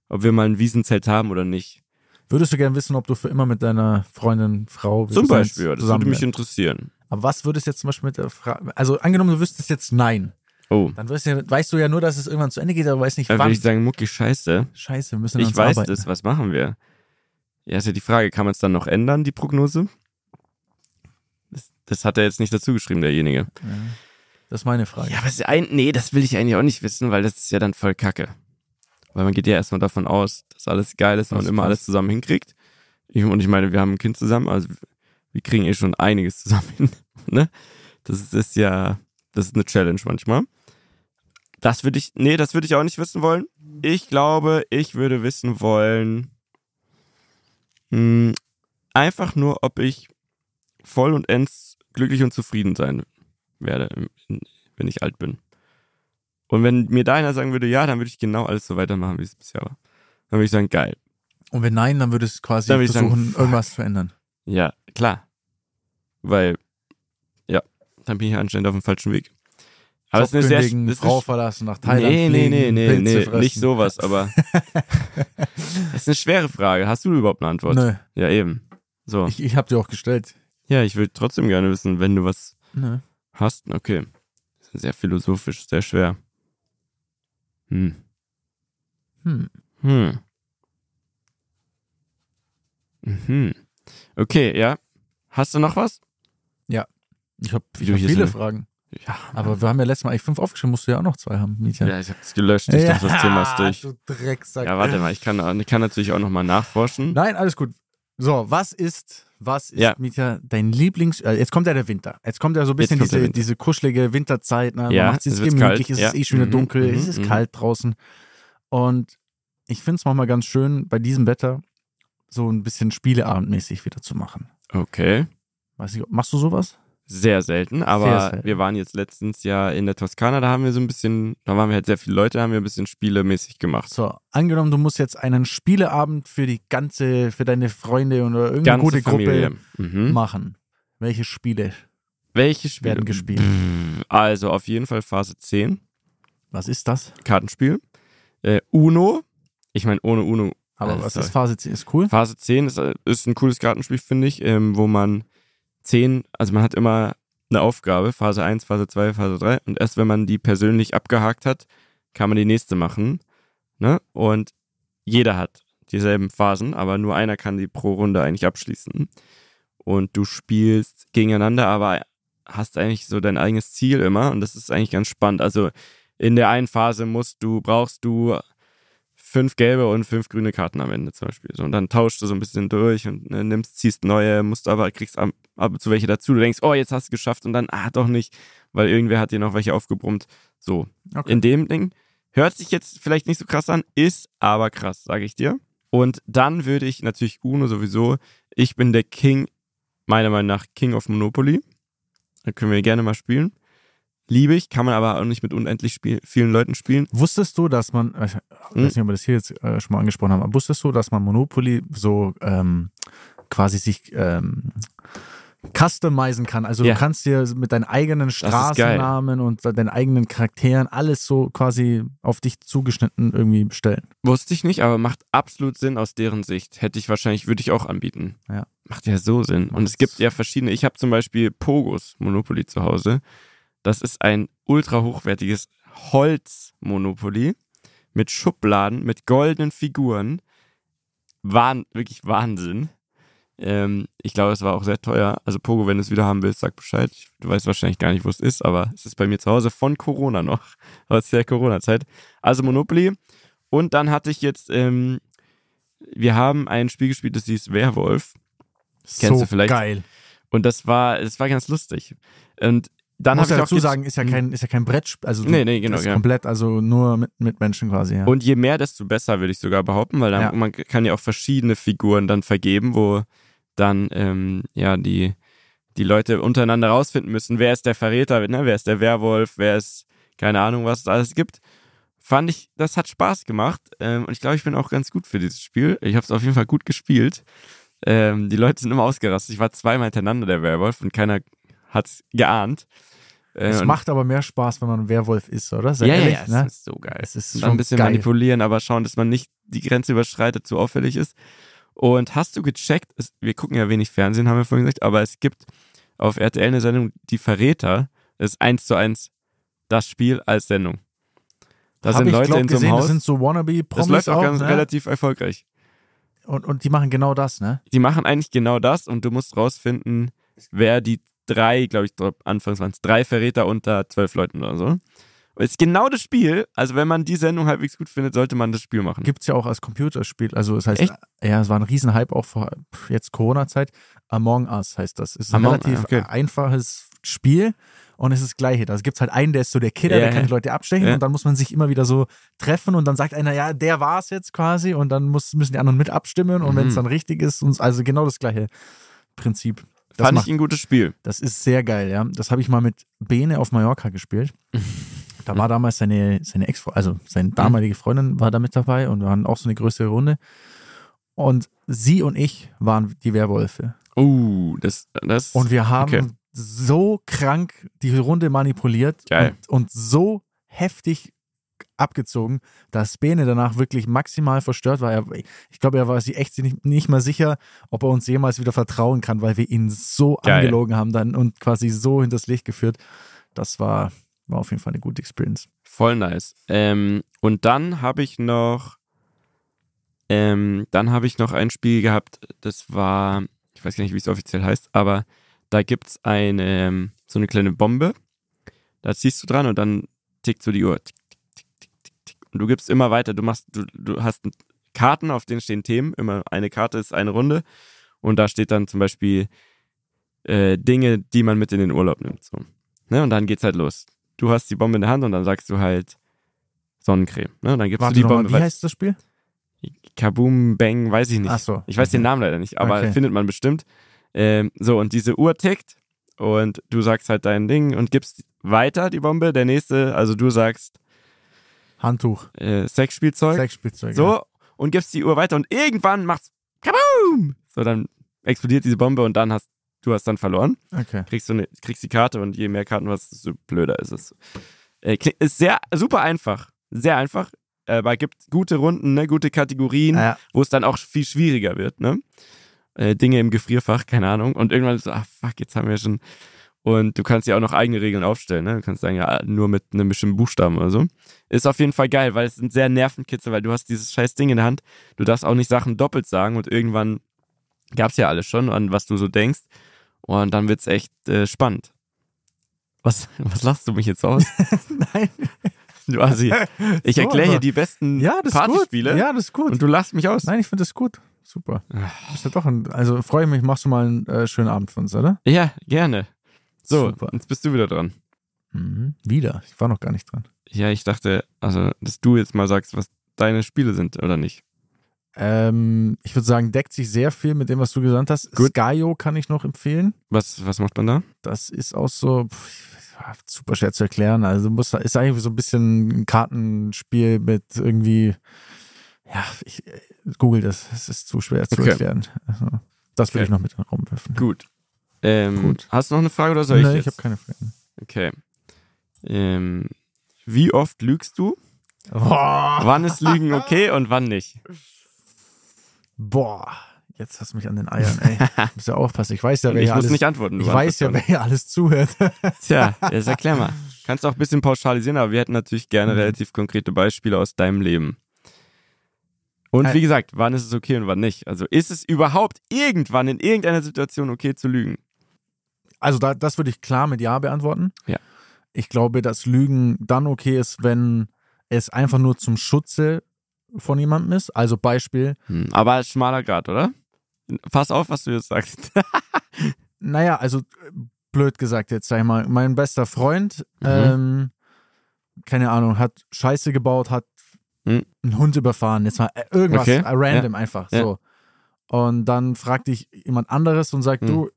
ob wir mal ein Wiesenzelt haben oder nicht. Würdest du gerne wissen, ob du für immer mit deiner Freundin, Frau Zum Beispiel, das würde mich interessieren. Aber was würdest du jetzt zum Beispiel mit der Frage, also angenommen, du wüsstest jetzt nein, Oh, dann weißt du, ja, weißt du ja nur, dass es irgendwann zu Ende geht, aber weißt nicht da wann. würde ich sagen, Mucki, scheiße. Scheiße, wir müssen an Ich weiß arbeiten. das, was machen wir? Ja, ist ja die Frage, kann man es dann noch ändern, die Prognose? Das, das hat er jetzt nicht dazu geschrieben, derjenige. Ja. Das ist meine Frage. Ja, aber ist ein, nee, das will ich eigentlich auch nicht wissen, weil das ist ja dann voll kacke. Weil man geht ja erstmal davon aus, dass alles geil ist und Das man immer passt. alles zusammen hinkriegt. Ich, und ich meine, wir haben ein Kind zusammen, also wir kriegen eh schon einiges zusammen hin. Ne? Das ist, ist ja, das ist eine Challenge manchmal. Das würde ich, nee, das würde ich auch nicht wissen wollen. Ich glaube, ich würde wissen wollen, mh, einfach nur, ob ich voll und ends glücklich und zufrieden sein werde, wenn ich alt bin. Und wenn mir da einer sagen würde, ja, dann würde ich genau alles so weitermachen, wie es bisher war. Dann würde ich sagen, geil. Und wenn nein, dann würdest du quasi würde sagen, versuchen, fuck. irgendwas zu ändern. Ja, klar. Weil, ja, dann bin ich anscheinend auf dem falschen Weg. Aber es Job ist eine sehr das ist Frau verlassen, nach Thailand Nee, nee, fliegen, nee, nee, Pilze nee, fressen. nicht sowas, aber es ist eine schwere Frage. Hast du überhaupt eine Antwort? Nö, Ja, eben. So. ich, ich habe dir auch gestellt. ja, ich würde trotzdem gerne wissen, wenn du was Nö. hast. Okay. Das ist sehr philosophisch, sehr schwer. Hm. Hm. Hm. Mhm. Okay, ja. Hast du noch was? Ich habe Wie ich du hab viele Fragen. Ja, Aber wir haben ja letztes Mal eigentlich fünf aufgeschrieben, musst du ja auch noch zwei haben, Mietja. ja ich hab's gelöscht. Ich dachte, das Thema ist durch. Du Drecksack. Ja, warte mal, ich kann, ich kann natürlich auch nochmal nachforschen. Nein, alles gut. So, was ist, was ist, Ja. Mietja, dein Lieblings... Äh, jetzt kommt ja der Winter. Jetzt kommt ja so ein bisschen diese, diese kuschelige Winterzeit. Ne? Man Ja, macht es gemütlich, kalt. es Ja. ist eh schon wieder Mhm, dunkel, mhm, es ist mhm. kalt draußen. Und ich finde es manchmal ganz schön, bei diesem Wetter so ein bisschen Spieleabendmäßig wieder zu machen. Okay. Weiß nicht, machst du sowas? Sehr selten, aber sehr selten. wir waren jetzt letztens ja in der Toskana, da haben wir so ein bisschen, da waren wir halt sehr viele Leute, da haben wir ein bisschen spielemäßig gemacht. So, angenommen, du musst jetzt einen Spieleabend für die ganze, für deine Freunde oder irgendeine ganze gute Familie. Gruppe mhm. machen. Welche Spiele? Welche Spiele werden gespielt? Also auf jeden Fall Phase 10. Was ist das? Kartenspiel. Äh, Uno. Ich meine, ohne Uno. Aber was ist Phase 10? Ist cool? Phase 10 ist, ist ein cooles Kartenspiel, finde ich, ähm, wo man zehn, also man hat immer eine Aufgabe, Phase 1, Phase 2, Phase 3 und erst wenn man die persönlich abgehakt hat, kann man die nächste machen. Ne? Und jeder hat dieselben Phasen, aber nur einer kann die pro Runde eigentlich abschließen. Und du spielst gegeneinander, aber hast eigentlich so dein eigenes Ziel immer und das ist eigentlich ganz spannend. Also in der einen Phase musst du, brauchst du fünf gelbe und fünf grüne Karten am Ende zum Beispiel. So, und dann tauschst du so ein bisschen durch und ne, nimmst, ziehst neue, musst aber, kriegst ab, ab zu welche dazu. Du denkst, oh, jetzt hast du es geschafft und dann, ah, doch nicht, weil irgendwer hat dir noch welche aufgebrummt. So, okay. in dem Ding. Hört sich jetzt vielleicht nicht so krass an, ist aber krass, sage ich dir. Und dann würde ich natürlich Uno sowieso, ich bin der King, meiner Meinung nach King of Monopoly. Da können wir gerne mal spielen. Liebe ich, kann man aber auch nicht mit unendlich spiel vielen Leuten spielen. Wusstest du, dass man, ich weiß hm? nicht, ob wir das hier jetzt äh, schon mal angesprochen haben, aber wusstest du, dass man Monopoly so ähm, quasi sich ähm, customizen kann. Also ja. du kannst dir mit deinen eigenen Straßennamen und deinen eigenen Charakteren alles so quasi auf dich zugeschnitten irgendwie bestellen. Wusste ich nicht, aber macht absolut Sinn aus deren Sicht. Hätte ich wahrscheinlich, würde ich auch anbieten. Ja. Macht ja so Sinn. Und es gibt ja verschiedene. Ich habe zum Beispiel Pogos Monopoly zu Hause. Das ist ein ultra hochwertiges Holz-Monopoly mit Schubladen, mit goldenen Figuren. Wahn, wirklich Wahnsinn. Ähm, ich glaube, es war auch sehr teuer. Also Pogo, wenn du es wieder haben willst, sag Bescheid. Du weißt wahrscheinlich gar nicht, wo es ist, aber es ist bei mir zu Hause von Corona noch. Aus der Corona-Zeit. Also Monopoly. Und dann hatte ich jetzt, ähm, wir haben ein Spiel gespielt, das hieß Werwolf. Kennst so du vielleicht? geil. Und das war, das war ganz lustig. Und dann muss ich dazu sagen, ist ja kein, ist ja kein Brettspiel, also nee, nee, genau, ist ja. komplett, also nur mit, mit Menschen quasi. Ja. Und je mehr, desto besser, würde ich sogar behaupten, weil dann, ja. man kann ja auch verschiedene Figuren dann vergeben, wo dann ähm, ja die die Leute untereinander rausfinden müssen, wer ist der Verräter, ne? wer ist der Werwolf, wer ist keine Ahnung, was es alles gibt. Fand ich, das hat Spaß gemacht ähm, und ich glaube, ich bin auch ganz gut für dieses Spiel. Ich habe es auf jeden Fall gut gespielt. Ähm, die Leute sind immer ausgerastet. Ich war zweimal hintereinander der Werwolf und keiner hat es geahnt. Es äh, macht aber mehr Spaß, wenn man ein Werwolf ist, oder? Sehr ja, ehrlich, ja, ne? es ist so geil. Es ist schon ein bisschen geil. manipulieren, aber schauen, dass man nicht die Grenze überschreitet, zu auffällig ist. Und hast du gecheckt, es, wir gucken ja wenig Fernsehen, haben wir vorhin gesagt, aber es gibt auf RTL eine Sendung, Die Verräter, das ist eins zu eins das Spiel als Sendung. Da Hab sind Leute glaub, in so einem gesehen, Haus. Das sind so wannabe-Promis Das läuft auch, auch ganz ne? relativ erfolgreich. Und, und die machen genau das, ne? Die machen eigentlich genau das und du musst rausfinden, wer die drei, glaube ich, anfangs waren es drei Verräter unter zwölf Leuten oder so. Und ist genau das Spiel. Also, wenn man die Sendung halbwegs gut findet, sollte man das Spiel machen. Gibt es ja auch als Computerspiel. Also, es heißt, Echt? ja, es war ein Riesenhype auch vor jetzt Corona-Zeit. Among Us heißt das. Es ist ein Among, relativ okay. einfaches Spiel und es ist das Gleiche. Da gibt es halt einen, der ist so der Killer, yeah. der kann die Leute abstechen yeah. und dann muss man sich immer wieder so treffen und dann sagt einer, ja, der war es jetzt quasi und dann muss, müssen die anderen mit abstimmen und mhm. wenn es dann richtig ist, und, also genau das gleiche Prinzip. Das Fand macht, ich ein gutes Spiel. Das ist sehr geil, ja. Das habe ich mal mit Bene auf Mallorca gespielt. Da war damals seine, seine Ex, also seine damalige Freundin war da mit dabei und wir hatten auch so eine größere Runde. Und sie und ich waren die Werwölfe. Oh, das, das. Und wir haben okay. so krank die Runde manipuliert. Und, und so heftig abgezogen, dass Bene danach wirklich maximal verstört war. Er, ich glaube, er war sich echt nicht, nicht mal sicher, ob er uns jemals wieder vertrauen kann, weil wir ihn so Geil. angelogen haben dann und quasi so hinters Licht geführt. Das war, war auf jeden Fall eine gute Experience. Voll nice. Ähm, und dann habe ich noch, ähm, dann habe ich noch ein Spiel gehabt, das war, ich weiß gar nicht, wie es offiziell heißt, aber da gibt es eine, ähm, so eine kleine Bombe. Da ziehst du dran und dann tickt so die Uhr. Tick, und du gibst immer weiter. Du machst, du, du hast Karten, auf denen stehen Themen. Immer eine Karte ist eine Runde. Und da steht dann zum Beispiel äh, Dinge, die man mit in den Urlaub nimmt. So. Ne? Und dann geht's halt los. Du hast die Bombe in der Hand und dann sagst du halt Sonnencreme. Ne? Und dann gibst Warte du die Bombe. Mal, wie heißt das Spiel? Kaboom Bang, weiß ich nicht. Ach so. Ich weiß okay. den Namen leider nicht, aber okay. findet man bestimmt. Ähm, so, und diese Uhr tickt und du sagst halt dein Ding und gibst weiter die Bombe. Der nächste, also du sagst Handtuch. Äh, Sexspielzeug. Sexspielzeug. So, ja. und gibst die Uhr weiter und irgendwann macht's Kaboom! So, dann explodiert diese Bombe und dann hast du hast dann verloren. Okay. Kriegst du eine, kriegst die Karte und je mehr Karten du hast, desto blöder ist es. Äh, ist sehr super einfach. Sehr einfach. Äh, aber gibt gute Runden, ne, gute Kategorien, ja. wo es dann auch viel schwieriger wird, ne? Äh, Dinge im Gefrierfach, keine Ahnung. Und irgendwann so, ah fuck, jetzt haben wir schon. Und du kannst ja auch noch eigene Regeln aufstellen, ne? Du kannst sagen, ja, nur mit einem bestimmten Buchstaben oder so. Ist auf jeden Fall geil, weil es sind sehr Nervenkitzel, weil du hast dieses scheiß Ding in der Hand. Du darfst auch nicht Sachen doppelt sagen und irgendwann gab's ja alles schon, an was du so denkst. Und dann wird's echt äh, spannend. Was, was lachst du mich jetzt aus? Nein. Du Assi. Ich so, erkläre hier die besten ja, das Partyspiele. Ja, das ist gut. Und du lachst mich aus. Nein, ich finde das gut. Super. Bist ja doch ein, also freue ich mich, machst du mal einen äh, schönen Abend für uns, oder? Ja, gerne. So, Super. jetzt bist du wieder dran. Mhm. Wieder? Ich war noch gar nicht dran. Ja, ich dachte, also, dass du jetzt mal sagst, was deine Spiele sind, oder nicht? Ähm, ich würde sagen, deckt sich sehr viel mit dem, was du gesagt hast. Gut. Skyo kann ich noch empfehlen. Was, was macht man da? Das ist auch so pff, super schwer zu erklären. Also muss, ist eigentlich so ein bisschen ein Kartenspiel mit irgendwie, ja, ich äh, google das. Es ist zu schwer zu okay. erklären. Also, das okay. will ich noch mit in den Raum werfen. Gut. Ähm, Gut. Hast du noch eine Frage oder soll ich? Nein, ich habe keine Frage. Okay. Ähm, wie oft lügst du? Oh. Wann ist Lügen okay und wann nicht? Boah, jetzt hast du mich an den Eiern, ey. Du musst ja aufpassen. Ich weiß ja, wer Ich muss alles, nicht antworten. Ich weiß ja, wer alles zuhört. Tja, jetzt erklär mal. Kannst auch ein bisschen pauschalisieren, aber wir hätten natürlich gerne mhm. relativ konkrete Beispiele aus deinem Leben. Und wie gesagt, wann ist es okay und wann nicht? Also ist es überhaupt irgendwann in irgendeiner Situation okay zu lügen? Also da, das würde ich klar mit Ja beantworten. Ja. Ich glaube, dass Lügen dann okay ist, wenn es einfach nur zum Schutze von jemandem ist. Also Beispiel. Hm, aber schmaler Grad, oder? Pass auf, was du jetzt sagst. naja, also blöd gesagt jetzt, sag ich mal, mein bester Freund, mhm. ähm, keine Ahnung, hat Scheiße gebaut, hat mhm. einen Hund überfahren, jetzt mal äh, irgendwas okay. random ja. einfach ja. so. Und dann fragt dich jemand anderes und sagt, mhm. du,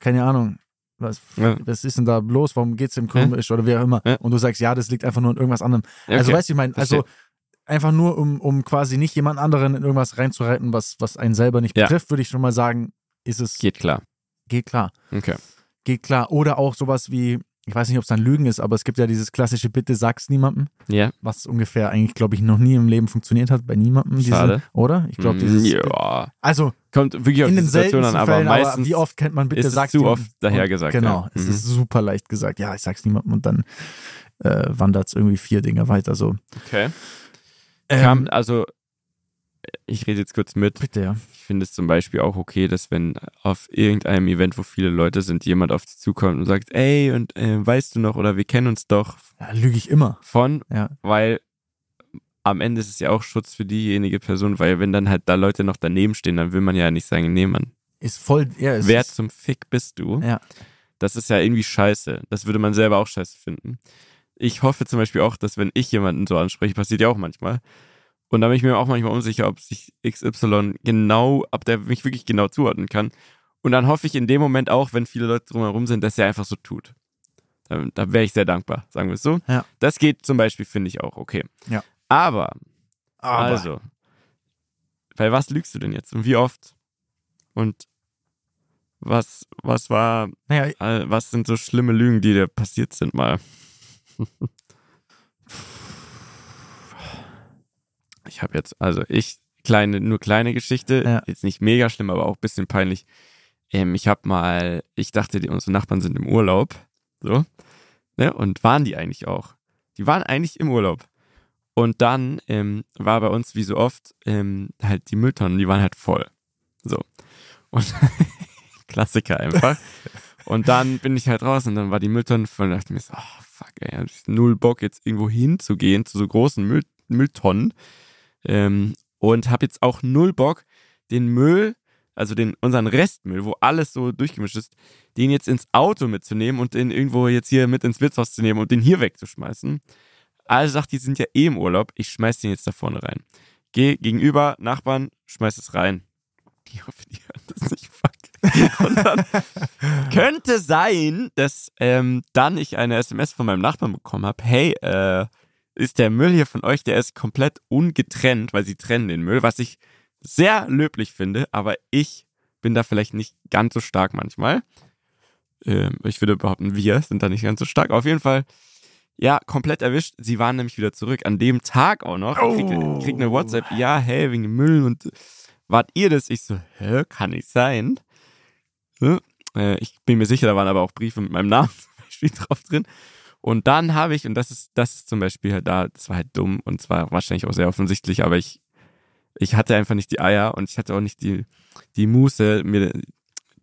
keine Ahnung, was, ja. was ist denn da los? Warum geht's ihm komisch oder wie auch immer? Und du sagst, ja, das liegt einfach nur an irgendwas anderem. Also, okay. Also weißt du, ich meine, also einfach nur, um, um quasi nicht jemand anderen in irgendwas reinzureiten, was, was einen selber nicht betrifft, würde ich schon mal sagen, ist es. Geht klar. Geht klar. Okay. Geht klar. Oder auch sowas wie, ich weiß nicht, ob es dann Lügen ist, aber es gibt ja dieses klassische Bitte sag's niemandem. Ja. Was ungefähr eigentlich, glaube ich, noch nie im Leben funktioniert hat, bei niemandem. Schade. Diese, oder? Ich glaube, dieses. Ja. Also. Kommt wirklich auf in die Situation an, aber Fällen, meistens. Aber wie oft kennt man Bitte sag's zu oft daher gesagt. Genau. Ja. Es mhm. ist super leicht gesagt. Ja, ich sag's niemandem und dann äh, wandert es irgendwie vier Dinge weiter so. Okay. Ähm, also, ich rede jetzt kurz mit. Bitte, ja. Ich finde es zum Beispiel auch okay, dass wenn auf irgendeinem Event, wo viele Leute sind, jemand auf dich zukommt und sagt, ey, und äh, weißt du noch, oder wir kennen uns doch. Ja, lüge ich immer. Von, ja. weil am Ende ist es ja auch Schutz für diejenige Person, weil wenn dann halt da Leute noch daneben stehen, dann will man ja nicht sagen, nee, Mann. Ist voll, ja, ist Wer zum Fick bist du? Ja. Das ist ja irgendwie scheiße. Das würde man selber auch scheiße finden. Ich hoffe zum Beispiel auch, dass wenn ich jemanden so anspreche, passiert ja auch manchmal, und da bin ich mir auch manchmal unsicher, ob sich XY genau, ob der mich wirklich genau zuordnen kann. Und dann hoffe ich in dem Moment auch, wenn viele Leute drumherum sind, dass er einfach so tut. Da, da wäre ich sehr dankbar, sagen wir es so. Ja. Das geht zum Beispiel, finde ich auch okay. Ja. Aber, Aber, also, bei was lügst du denn jetzt und wie oft? Und was, was war, naja, äh, was sind so schlimme Lügen, die dir passiert sind mal? ich habe jetzt, also ich, kleine, nur kleine Geschichte, ja. jetzt nicht mega schlimm, aber auch ein bisschen peinlich. Ähm, ich habe mal, ich dachte, die, unsere Nachbarn sind im Urlaub, so, ne, und waren die eigentlich auch. Die waren eigentlich im Urlaub. Und dann ähm, war bei uns, wie so oft, ähm, halt die Mülltonnen, die waren halt voll. So. Und Klassiker einfach. Und dann bin ich halt raus und dann war die Mülltonne voll und dachte mir so, oh fuck, ey, null Bock jetzt irgendwo hinzugehen zu so großen Müll Mülltonnen. Ähm, und habe jetzt auch null Bock, den Müll, also den unseren Restmüll, wo alles so durchgemischt ist, den jetzt ins Auto mitzunehmen und den irgendwo jetzt hier mit ins Wirtshaus zu nehmen und den hier wegzuschmeißen. Also sagt, die sind ja eh im Urlaub, ich schmeiß den jetzt da vorne rein. Geh gegenüber, Nachbarn, schmeiß es rein. Ich hoffe, die hören das nicht. Fuck. Und dann könnte sein, dass ähm, dann ich eine SMS von meinem Nachbarn bekommen habe, hey, äh, ist der Müll hier von euch, der ist komplett ungetrennt, weil sie trennen den Müll, was ich sehr löblich finde, aber ich bin da vielleicht nicht ganz so stark manchmal. Ähm, ich würde behaupten, wir sind da nicht ganz so stark. Auf jeden Fall, ja, komplett erwischt. Sie waren nämlich wieder zurück. An dem Tag auch noch. Ich krieg, krieg eine WhatsApp, ja, hey, wegen dem Müll und wart ihr das? Ich so, hä, kann nicht sein. Äh, ich bin mir sicher, da waren aber auch Briefe mit meinem Namen drauf drin. Und dann habe ich, und das ist, das ist zum Beispiel halt da, das war halt dumm und zwar wahrscheinlich auch sehr offensichtlich, aber ich, ich hatte einfach nicht die Eier und ich hatte auch nicht die, die Muße, mir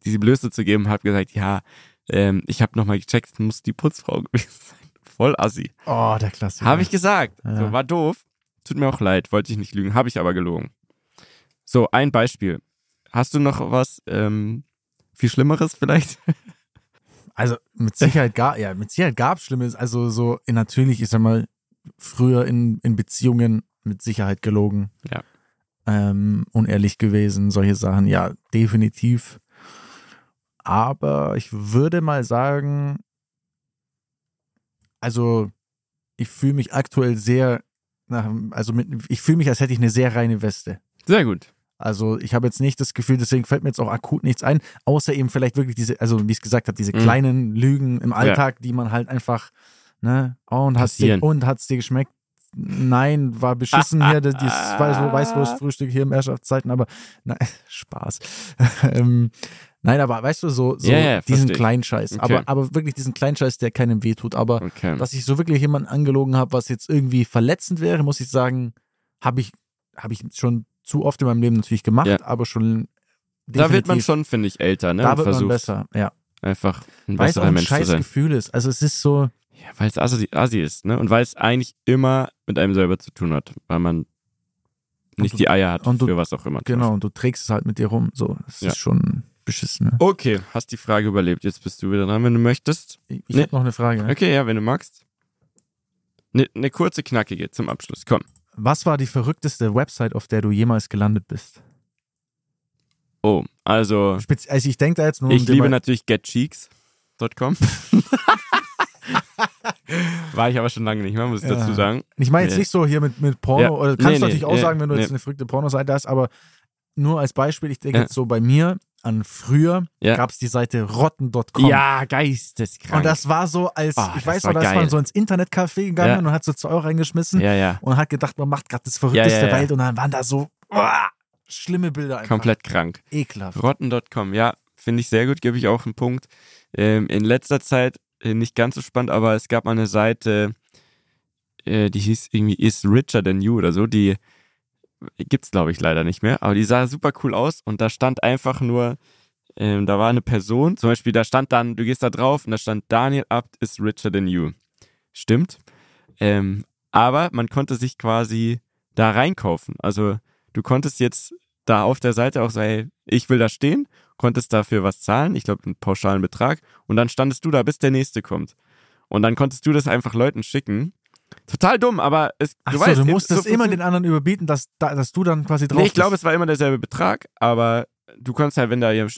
diese Blöße zu geben, habe gesagt, ja, ähm, ich habe nochmal gecheckt, muss die Putzfrau gewesen sein. Voll assi. Oh, der Klassiker. Habe ich gesagt. Ja. So, war doof. Tut mir auch leid, wollte ich nicht lügen, habe ich aber gelogen. So, ein Beispiel. Hast du noch was ähm, viel Schlimmeres vielleicht? Also mit Sicherheit gab ja, mit Sicherheit gab es Schlimmes. Also so natürlich, ich sag mal, früher in, in Beziehungen mit Sicherheit gelogen. Ja. Ähm, unehrlich gewesen, solche Sachen, ja, definitiv. Aber ich würde mal sagen, also ich fühle mich aktuell sehr, also mit, ich fühle mich, als hätte ich eine sehr reine Weste. Sehr gut. Also ich habe jetzt nicht das Gefühl, deswegen fällt mir jetzt auch akut nichts ein, außer eben vielleicht wirklich diese, also wie ich es gesagt habe, diese mhm. kleinen Lügen im Alltag, ja. die man halt einfach, ne, oh, und hat's dir, und hat's dir geschmeckt? Nein, war beschissen hier, das, das weiß, wo, weiß, wo das Frühstück hier im Herrschaftszeiten, aber nein, Spaß. ähm, nein, aber weißt du, so, so yeah, diesen kleinen Scheiß. Okay. Aber, aber wirklich diesen kleinen Scheiß, der keinem wehtut. Aber okay. dass ich so wirklich jemanden angelogen habe, was jetzt irgendwie verletzend wäre, muss ich sagen, habe ich, hab ich schon zu oft in meinem Leben natürlich gemacht, ja. aber schon. Da wird man schon, finde ich, älter, ne? Da wird man besser, ja. Einfach ein weil besserer Mensch ein zu sein. Gefühl ist. Also es ist so. Ja, weil es Assi, Assi ist, ne? Und weil es eigentlich immer mit einem selber zu tun hat, weil man nicht du, die Eier hat du, für was auch immer. Genau, und du trägst es halt mit dir rum. So, das ja. ist schon beschissen. Ne? Okay, hast die Frage überlebt. Jetzt bist du wieder dran, wenn du möchtest. Ich, ich ne. habe noch eine Frage. Ne? Okay, ja, wenn du magst. Eine ne kurze, knackige zum Abschluss. Komm. Was war die verrückteste Website, auf der du jemals gelandet bist? Oh, also. Spezi also ich denke da jetzt nur. Ich um liebe natürlich getcheeks.com. War ich aber schon lange nicht mehr, muss ich ja. dazu sagen. Ich meine jetzt nee. nicht so hier mit, mit Porno, ja. oder kannst nee, du natürlich nee, auch sagen, wenn du jetzt eine verrückte Pornoseite hast, aber nur als Beispiel, ich denke ja. jetzt so bei mir, an früher ja. gab es die Seite rotten.com. Ja, geisteskrank. Und das war so, als oh, ich weiß noch, dass man so ins Internetcafé gegangen ja. und hat so 2 Euro reingeschmissen ja, und hat gedacht, man macht gerade das verrückteste ja, Welt und dann waren da so oh, schlimme Bilder einfach. Komplett krank. Ekelhaft. Rotten.com, ja, finde ich sehr gut, gebe ich auch einen Punkt. Ähm, in letzter Zeit äh, nicht ganz so spannend, aber es gab mal eine Seite, äh, die hieß irgendwie Is Richer Than You oder so, die gibt's glaube ich leider nicht mehr, aber die sah super cool aus und da stand einfach nur, ähm, da war eine Person, zum Beispiel da stand dann, du gehst da drauf und da stand Daniel Abt is richer than you. Stimmt. Ähm, aber man konnte sich quasi da reinkaufen. Also du konntest jetzt da auf der Seite auch sagen, ich will da stehen, konntest dafür was zahlen, ich glaube einen pauschalen Betrag und dann standest du da, bis der nächste kommt. Und dann konntest du das einfach Leuten schicken Total dumm, aber es, Ach du so, weißt, du musstest so immer den anderen überbieten, dass, dass du dann quasi drauf Nee, ich glaube, es war immer derselbe Betrag, aber du konntest halt, wenn da, du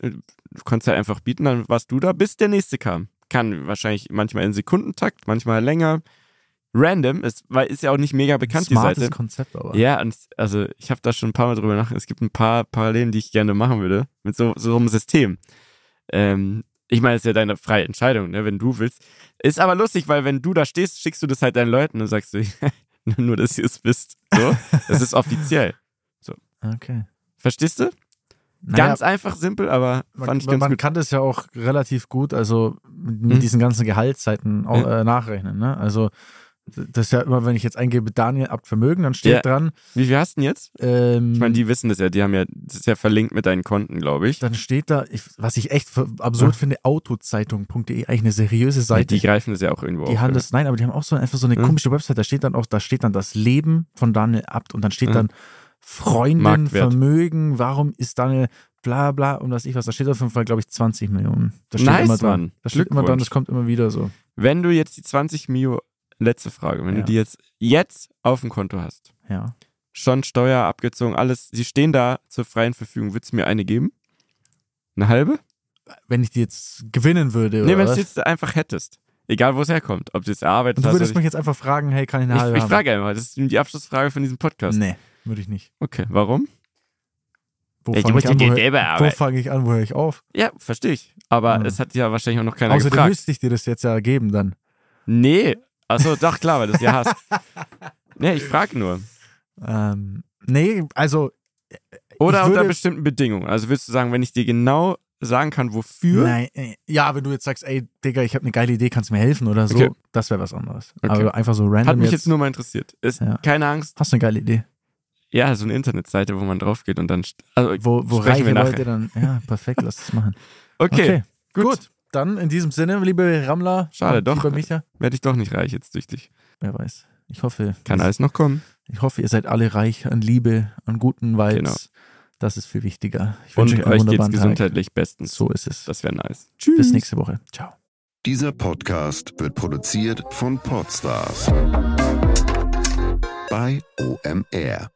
konntest halt einfach bieten, dann warst du da, bis der nächste kam. Kann wahrscheinlich manchmal in Sekundentakt, manchmal länger. Random, ist, weil ist ja auch nicht mega bekannt, Smartes die Seite. Konzept aber. Ja, und also ich habe da schon ein paar Mal drüber nachgedacht. Es gibt ein paar Parallelen, die ich gerne machen würde, mit so, so einem System. Ähm, ich meine, es ist ja deine freie Entscheidung, ne, wenn du willst. Ist aber lustig, weil wenn du da stehst, schickst du das halt deinen Leuten und sagst du, nur, dass ihr es wisst. So, das ist offiziell. So. Okay. Verstehst du? Naja, ganz einfach, simpel, aber man, fand ich ganz man gut. Man kann das ja auch relativ gut, also mit hm? diesen ganzen Gehaltszeiten auch, hm? äh, nachrechnen. Ne? Also das ist ja immer, wenn ich jetzt eingebe, Daniel Abt Vermögen, dann steht ja. dran. Wie viel hast du denn jetzt? Ähm, ich meine, die wissen das ja, die haben ja, das ist ja verlinkt mit deinen Konten, glaube ich. Dann steht da, ich, was ich echt absurd ja. finde, autozeitung.de, eigentlich eine seriöse Seite. Ja, die greifen das ja auch irgendwo Die auf, haben das, nein, aber die haben auch so einfach so eine hm? komische Website, da steht dann auch, da steht dann das Leben von Daniel Abt und dann steht hm. dann Freundin, Marktwert. Vermögen, warum ist Daniel bla bla und was ich was, da steht auf jeden Fall, glaube ich, 20 Millionen. Da steht nice, immer dran. Mann. Da steht immer dran, das kommt immer wieder so. Wenn du jetzt die 20 Millionen letzte Frage. Wenn ja. du die jetzt, jetzt auf dem Konto hast, ja. schon Steuer abgezogen, alles, sie stehen da zur freien Verfügung, würdest du mir eine geben? Eine halbe? wenn ich die jetzt gewinnen würde. Nee, wenn du jetzt einfach hättest. Egal, wo es herkommt. Ob du jetzt erarbeitet Und du hast. würdest mich jetzt einfach fragen, hey, kann ich eine ich, halbe ich haben? frage einfach, das ist die Abschlussfrage von diesem Podcast. Nee, würde ich nicht. Okay, warum? Wo Ich fange ich, wo, fang ich an, wo höre ich auf? Ja, verstehe ich. Aber Hm. es hat ja wahrscheinlich auch noch keiner Außerdem gefragt. müsste ich dir das jetzt ja geben dann. Nee. Achso, doch, klar, weil du es ja hast. nee, ich frage nur. Ähm, nee, also Oder unter bestimmten Bedingungen. Also willst du sagen, wenn ich dir genau sagen kann, wofür? Nein, äh, ja, wenn du jetzt sagst, ey, Digga, ich habe eine geile Idee, kannst du mir helfen oder so, Okay. das wäre was anderes. Okay. Aber einfach so random Hat mich jetzt, jetzt nur mal interessiert. Ist Ja. keine Angst. hast du eine geile Idee. Ja, so eine Internetseite, wo man drauf geht und dann. Also, Wo, wo reiche wir nachher. Leute dann, ja, perfekt, lass das machen. Okay, gut. gut. Dann in diesem Sinne, liebe Rammler, Schade, doch. Micha, Werde ich doch nicht reich jetzt durch dich. wer weiß. Ich hoffe, Kann alles noch kommen. ich hoffe, ihr seid alle reich an Liebe, an guten Vibes. Genau. Das ist viel wichtiger. Ich Und wünsche euch euch geht's Tag. gesundheitlich bestens. So ist es. Das wäre nice. Bis nächste Woche. Ciao. Dieser Podcast wird produziert von Podstars bei OMR.